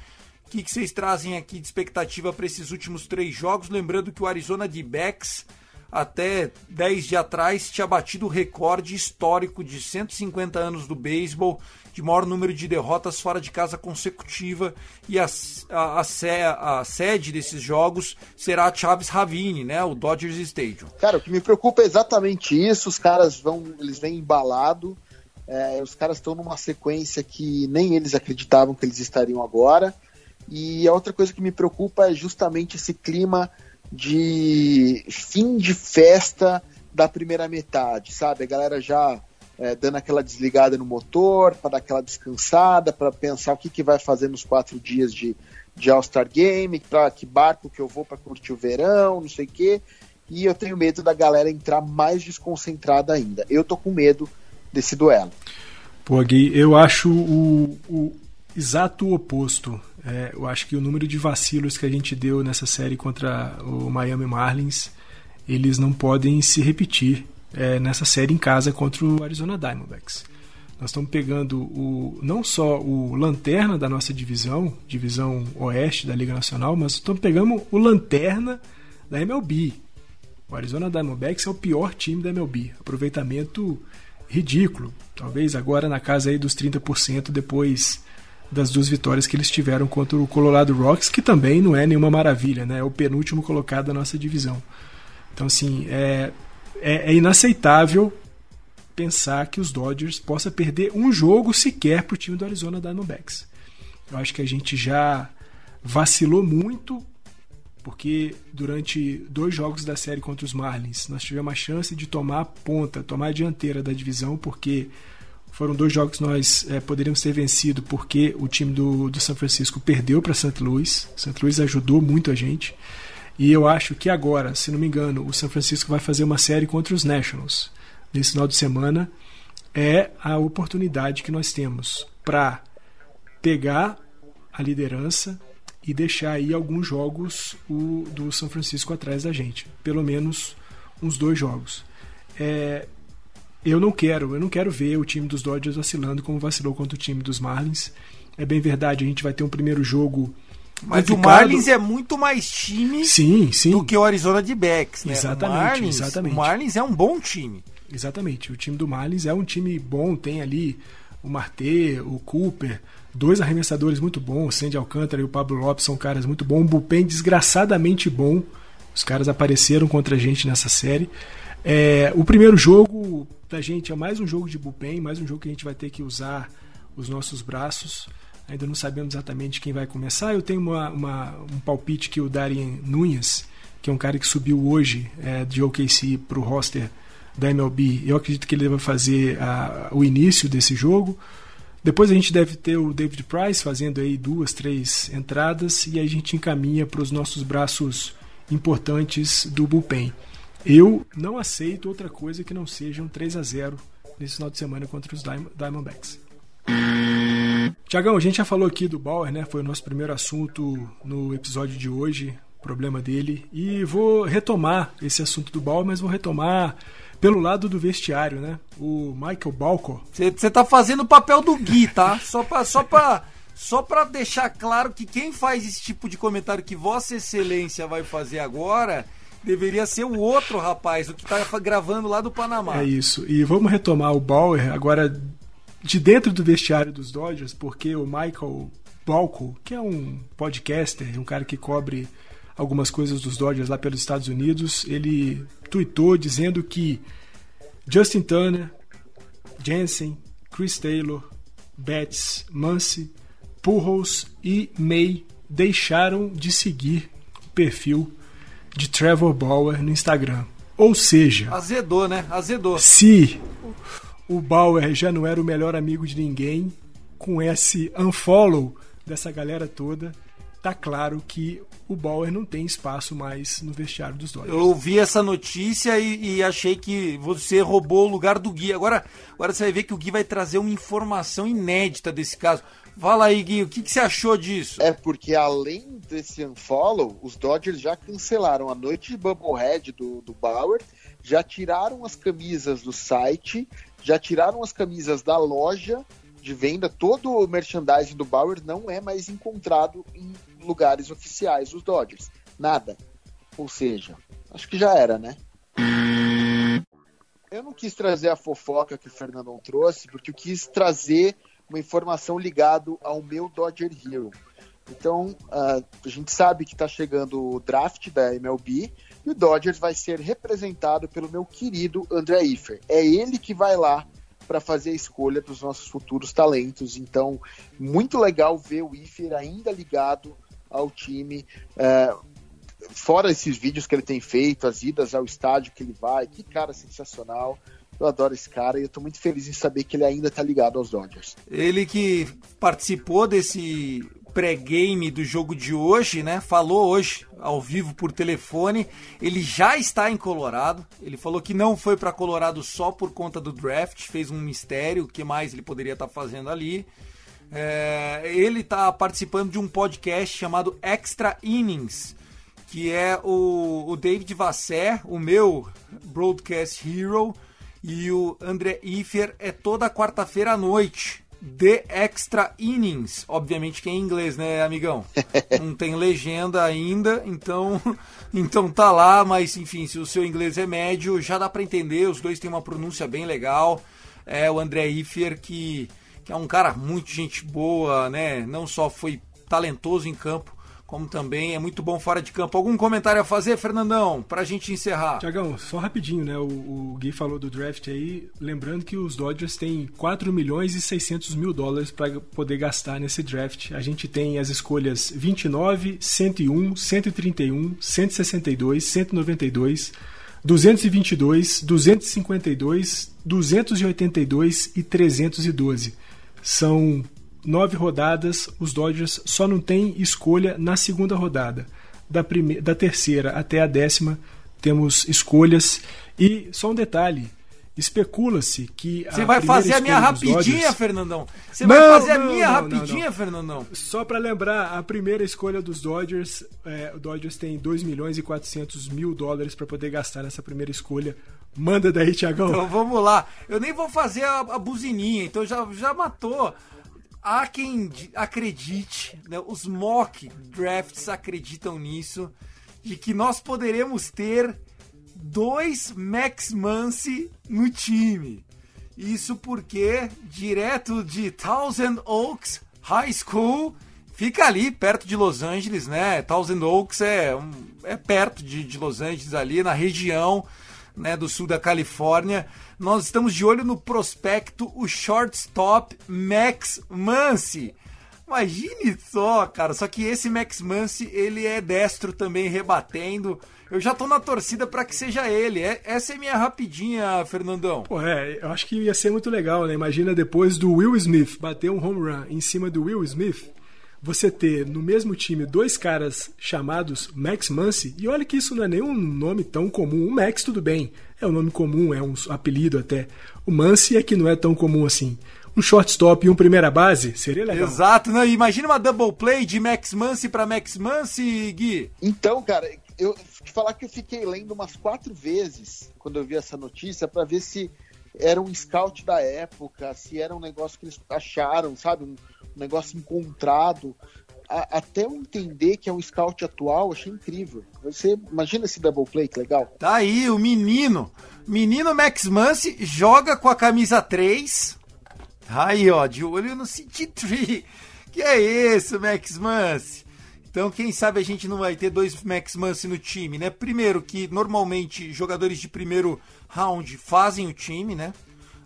O que, que vocês trazem aqui de expectativa para esses últimos três jogos? Lembrando que o Arizona de Backs até 10 dias atrás tinha batido o recorde histórico de 150 anos do beisebol, de maior número de derrotas fora de casa consecutiva, e a, a, a, a sede desses jogos será a Chaves Ravine, né, o Dodgers Stadium. Cara, o que me preocupa é exatamente isso. Os caras vão, eles vêm embalado. é, os caras estão numa sequência que nem eles acreditavam que eles estariam agora. E a outra coisa que me preocupa é justamente esse clima de fim de festa da primeira metade, sabe? A galera já é, dando aquela desligada no motor, para dar aquela descansada, para pensar o que, que vai fazer nos quatro dias de, de All-Star Game, para que barco que eu vou para curtir o verão, não sei o quê. E eu tenho medo da galera entrar mais desconcentrada ainda. Eu tô com medo desse duelo. Pô, Gui, eu acho o, o exato oposto. É, eu acho que o número de vacilos que a gente deu nessa série contra o Miami Marlins, eles não podem se repetir é, nessa série em casa contra o Arizona Diamondbacks. Nós estamos pegando o, não só o lanterna da nossa divisão, divisão oeste da Liga Nacional, mas estamos pegando o lanterna da MLB. O Arizona Diamondbacks é o pior time da MLB. Aproveitamento ridículo. Talvez agora na casa aí dos 30% depois das duas vitórias que eles tiveram contra o Colorado Rocks, que também não é nenhuma maravilha, né? É o penúltimo colocado da nossa divisão. Então, assim, é, é, é inaceitável pensar que os Dodgers possa perder um jogo sequer para o time do Arizona Diamondbacks. Eu acho que a gente já vacilou muito, porque durante dois jogos da série contra os Marlins nós tivemos a chance de tomar a ponta, tomar a dianteira da divisão, porque foram dois jogos que nós é, poderíamos ter vencido porque o time do, do São Francisco perdeu para St. Louis. St. Louis ajudou muito a gente. E eu acho que agora, se não me engano, o São Francisco vai fazer uma série contra os Nationals nesse final de semana. É a oportunidade que nós temos para pegar a liderança e deixar aí alguns jogos o, do São Francisco atrás da gente. Pelo menos uns dois jogos. É, eu não quero, eu não quero ver o time dos Dodgers vacilando como vacilou contra o time dos Marlins. É bem verdade, a gente vai ter um primeiro jogo. Mas o complicado. Marlins é muito mais time Sim, sim. do que o Arizona de Backs, né? Exatamente, o Marlins, exatamente. O Marlins é um bom time. Exatamente. O time do Marlins é um time bom, tem ali o Marte, o Cooper, dois arremessadores muito bons, o Sandy Alcântara e o Pablo Lopes são caras muito bons, um bullpen desgraçadamente bom. Os caras apareceram contra a gente nessa série. É, o primeiro jogo da gente é mais um jogo de bullpen, mais um jogo que a gente vai ter que usar os nossos braços. Ainda não sabemos exatamente quem vai começar. Eu tenho uma, uma, um palpite que o Darien Nunes, que é um cara que subiu hoje é, de OKC para o roster da MLB, eu acredito que ele vai fazer a, o início desse jogo. Depois a gente deve ter o David Price fazendo aí duas, três entradas e aí a gente encaminha para os nossos braços importantes do bullpen. Eu não aceito outra coisa que não seja um 3 a 0 nesse final de semana contra os Diamondbacks. Tiagão, a gente já falou aqui do Bauer, né? Foi o nosso primeiro assunto no episódio de hoje, problema dele. E vou retomar esse assunto do Bauer, mas vou retomar pelo lado do vestiário, né? O Michael Balco. Você tá fazendo o papel do Gui, tá? Só pra, só pra, só pra deixar claro que quem faz esse tipo de comentário que Vossa Excelência vai fazer agora deveria ser o outro rapaz, o que tá gravando lá do Panamá. É isso. E vamos retomar o Bauer agora de dentro do vestiário dos Dodgers, porque o Michael Balco, que é um podcaster, um cara que cobre algumas coisas dos Dodgers lá pelos Estados Unidos, ele tweetou dizendo que Justin Turner, Jensen, Chris Taylor, Betts, Muncy, Pujols e May deixaram de seguir o perfil de Trevor Bauer no Instagram. Ou seja, azedou, né? Azedou. Se o Bauer já não era o melhor amigo de ninguém, com esse unfollow dessa galera toda, tá claro que o Bauer não tem espaço mais no vestiário dos Dodgers. Eu ouvi essa notícia e, e, achei que você roubou o lugar do Gui. Agora, agora você vai ver que o Gui vai trazer uma informação inédita desse caso. Fala aí, Gui, o que, que você achou disso? É porque além desse unfollow, os Dodgers já cancelaram a noite de Bubblehead do, do Bauer, já tiraram as camisas do site, já tiraram as camisas da loja de venda. Todo o merchandising do Bauer não é mais encontrado em lugares oficiais dos Dodgers. Nada. Ou seja, acho que já era, né? Eu não quis trazer a fofoca que o Fernandão trouxe, porque eu quis trazer uma informação ligada ao meu Dodger Hero. Então, uh, a gente sabe que está chegando o draft da MLB e o Dodgers vai ser representado pelo meu querido André Ifer. É ele que vai lá para fazer a escolha dos nossos futuros talentos. Então, muito legal ver o Ifer ainda ligado ao time. É, fora esses vídeos que ele tem feito, as idas ao estádio que ele vai, que cara sensacional. Eu adoro esse cara e eu tô muito feliz em saber que ele ainda tá ligado aos Dodgers. Ele que participou desse pré-game do jogo de hoje, né? Falou hoje ao vivo por telefone. Ele já está em Colorado. Ele falou que não foi para Colorado só por conta do draft, fez um mistério, o que mais ele poderia estar tá fazendo ali. É, ele está participando de um podcast chamado Extra Innings, que é o, o David Vasser, o meu broadcast hero, e o André Ifer é toda quarta-feira à noite. The Extra Innings, obviamente que é em inglês, né, amigão? [laughs] Não tem legenda ainda, então, [laughs] então tá lá, mas enfim, se o seu inglês é médio, já dá para entender, os dois têm uma pronúncia bem legal. É o André Ifer que que é um cara muito gente boa, né? Não só foi talentoso em campo, como também é muito bom fora de campo. Algum comentário a fazer, Fernandão, pra gente encerrar? Tiagão, só rapidinho, né? O, o, Gui falou do draft aí, lembrando que os Dodgers têm 4 milhões e 600 mil dólares para poder gastar nesse draft. A gente tem as escolhas 29, 101, 131, 162, 192, 222, 252, 282 e 312. São nove rodadas, os Dodgers só não têm escolha na segunda rodada. Da, primeira, da terceira até a décima temos escolhas. E só um detalhe: especula-se que. Você vai fazer a minha rapidinha, Dodgers... Fernandão. Você vai fazer não, a minha não, rapidinha, não, Fernandão. Só para lembrar, a primeira escolha dos Dodgers, é, o Dodgers tem 2 milhões e 400 mil dólares para poder gastar nessa primeira escolha. Manda daí, Tiagão. Então vamos lá. Eu nem vou fazer a, a buzininha, então já, já matou. Há quem acredite, né, os mock drafts acreditam nisso, de que nós poderemos ter dois Max Muncy no time. Isso porque, direto de Thousand Oaks High School, fica ali perto de Los Angeles, né? Thousand Oaks é, é perto de, de Los Angeles, ali na região né, do sul da Califórnia. Nós estamos de olho no prospecto, o shortstop Max Muncy. Imagine só, cara. Só que esse Max Muncy, ele é destro também, rebatendo. Eu já tô na torcida para que seja ele. É, essa é minha rapidinha, Fernandão. Pô, é, eu acho que ia ser muito legal, né? Imagina depois do Will Smith bater um home run em cima do Will Smith você ter no mesmo time dois caras chamados Max Muncy, e olha que isso não é nem um nome tão comum. O Max, tudo bem, é um nome comum, é um apelido até. O Muncy é que não é tão comum assim. um shortstop e um primeira base, seria legal. Exato, né? Imagina uma double play de Max Muncy para Max Muncy, Gui. Então, cara, eu te falar que eu fiquei lendo umas quatro vezes quando eu vi essa notícia para ver se era um scout da época, se era um negócio que eles acharam, sabe? Um, um negócio encontrado. A, até eu entender que é um scout atual, achei incrível. Você imagina esse double play, que legal. Tá aí, o menino. Menino Max Muncy joga com a camisa 3. Aí, ó, de olho no City Tree. [laughs] Que é isso, Max Muncy? Então, quem sabe a gente não vai ter dois Max Muncy no time, né? Primeiro, que normalmente jogadores de primeiro round fazem o time, né?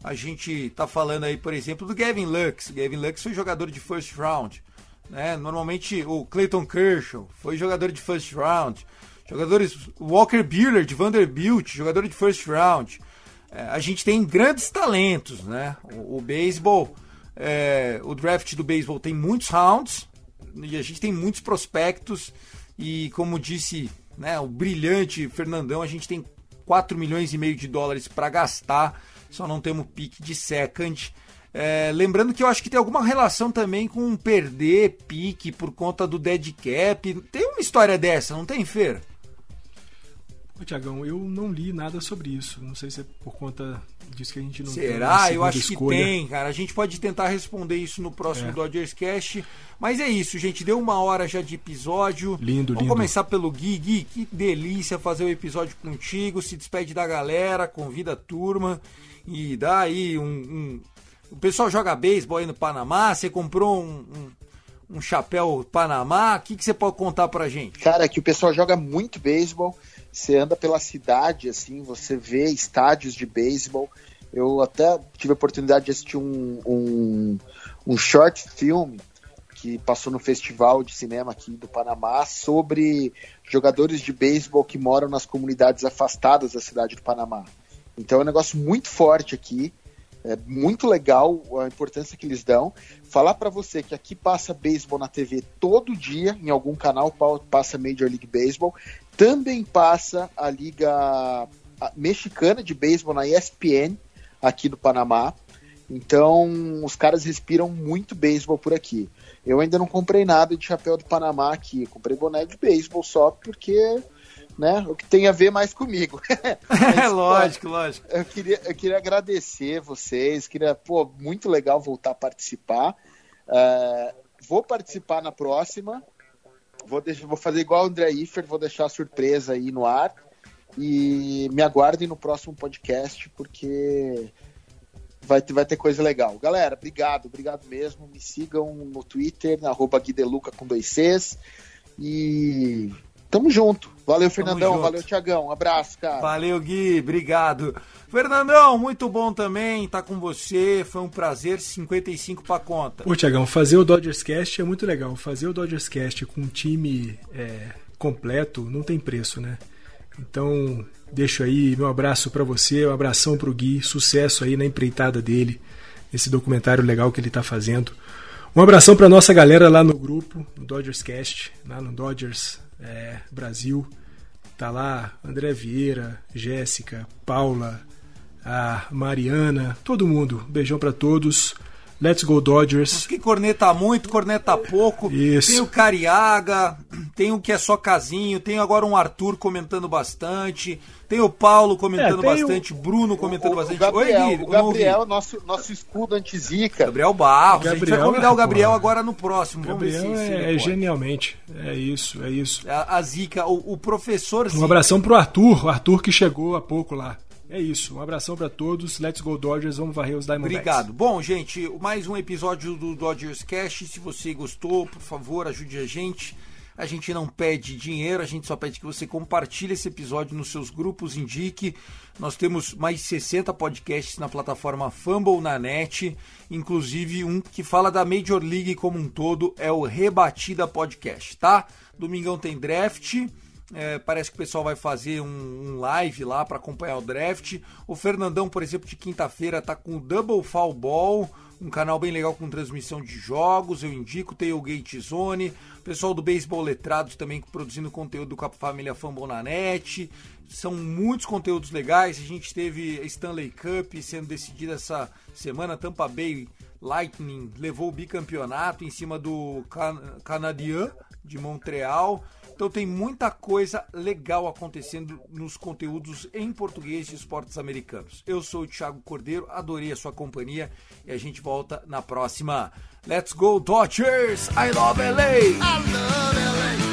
A gente tá falando aí, por exemplo, do Gavin Lux. Gavin Lux foi jogador de first round. Né? Normalmente o Clayton Kershaw foi jogador de first round. Jogadores Walker Buehler de Vanderbilt, jogador de first round. É, a gente tem grandes talentos, né? O, o beisebol, é, o draft do beisebol tem muitos rounds e a gente tem muitos prospectos e como disse, né, o brilhante Fernandão, a gente tem 4 milhões e meio de dólares para gastar, só não temos pique de second. É, lembrando que eu acho que tem alguma relação também com perder pique por conta do dead cap. Tem uma história dessa, não tem, Fer? Ô, Tiagão, eu não li nada sobre isso. Não sei se é por conta disso que a gente não Será? eu acho escolha. que tem, cara. A gente pode tentar responder isso no próximo é. Dodgers Cast. Mas é isso, gente. Deu uma hora já de episódio. Lindo, Vamos lindo. começar pelo Gui. Gui, que delícia fazer o episódio contigo. Se despede da galera, convida a turma e dá aí um. um... O pessoal joga beisebol aí no Panamá. Você comprou um, um, um chapéu Panamá. O que, que você pode contar pra gente? Cara, que o pessoal joga muito beisebol você anda pela cidade, assim, você vê estádios de beisebol. Eu até tive a oportunidade de assistir um, um, um short film que passou no festival de cinema aqui do Panamá sobre jogadores de beisebol que moram nas comunidades afastadas da cidade do Panamá. Então é um negócio muito forte aqui. É muito legal a importância que eles dão. Falar para você que aqui passa beisebol na TV todo dia, em algum canal passa Major League Baseball. Também passa a Liga Mexicana de Beisebol na ESPN, aqui do Panamá. Então, os caras respiram muito beisebol por aqui. Eu ainda não comprei nada de chapéu do Panamá aqui. Eu comprei boné de beisebol só porque né? O que tem a ver mais comigo. [laughs] É [laughs] lógico, lógico. Eu queria, eu queria agradecer vocês, queria, pô, muito legal voltar a participar. Uh, vou participar na próxima. Vou, deixar, vou fazer igual o André Ifer, vou deixar a surpresa aí no ar. E me aguardem no próximo podcast, porque vai ter, vai ter coisa legal. Galera, obrigado, obrigado mesmo. Me sigam no Twitter, arroba Guideluca com dois Cs. E Tamo junto. Valeu, Fernandão. Valeu, Tiagão. Um abraço, cara. Valeu, Gui. Obrigado. Fernandão, muito bom também estar tá com você. Foi um prazer. 55 pra conta. Pô, Tiagão, fazer o Dodgers Cast é muito legal. Fazer o Dodgers Cast com um time é, completo não tem preço, né? Então, deixo aí meu abraço para você, um abração pro Gui. Sucesso aí na empreitada dele, esse documentário legal que ele tá fazendo. Um abração para nossa galera lá no grupo, no Dodgers Cast, lá no Dodgers é, Brasil. Tá lá André Vieira, Jéssica, Paula, a Mariana, todo mundo. Beijão para todos. Let's Go Dodgers. Os que corneta muito, corneta pouco. Isso. Tem o Cariaga, tem o que é só casinho, tem agora um Arthur comentando bastante, tem o Paulo comentando é, bastante, o Bruno comentando o, bastante. O Gabriel, Oi, Gui, o Gabriel nosso, nosso escudo anti-zica. Gabriel Barros. Gabriel, a gente vai convidar o Gabriel é, agora no próximo. Gabriel Vamos ver se, é, é genialmente. É isso, é isso. A, a Zica, o, o professor Zica. Um abração pro Arthur, o Arthur que chegou há pouco lá. É isso. Um abração para todos. Let's go Dodgers. Vamos varrer os Diamondbacks. Obrigado. Bom, gente, mais um episódio do Dodgers Cash. Se você gostou, por favor, ajude a gente. A gente não pede dinheiro, a gente só pede que você compartilhe esse episódio nos seus grupos, indique. Nós temos mais de 60 podcasts na plataforma Fumble na net, inclusive um que fala da Major League como um todo, é o Rebatida Podcast, tá? Domingão tem draft. É, parece que o pessoal vai fazer um, um live lá para acompanhar o draft. O Fernandão, por exemplo, de quinta-feira tá com o Double Fall Ball, um canal bem legal com transmissão de jogos. Eu indico, Tailgate Zone. Pessoal do Beisebol Letrados também produzindo conteúdo com a família Fumble na net. São muitos conteúdos legais. A gente teve Stanley Cup sendo decidida essa semana, Tampa Bay Lightning levou o bicampeonato em cima do Can Canadien de Montreal. Então tem muita coisa legal acontecendo nos conteúdos em português de esportes americanos. Eu sou o Thiago Cordeiro, adorei a sua companhia e a gente volta na próxima. Let's go Dodgers! I love LA! I love LA.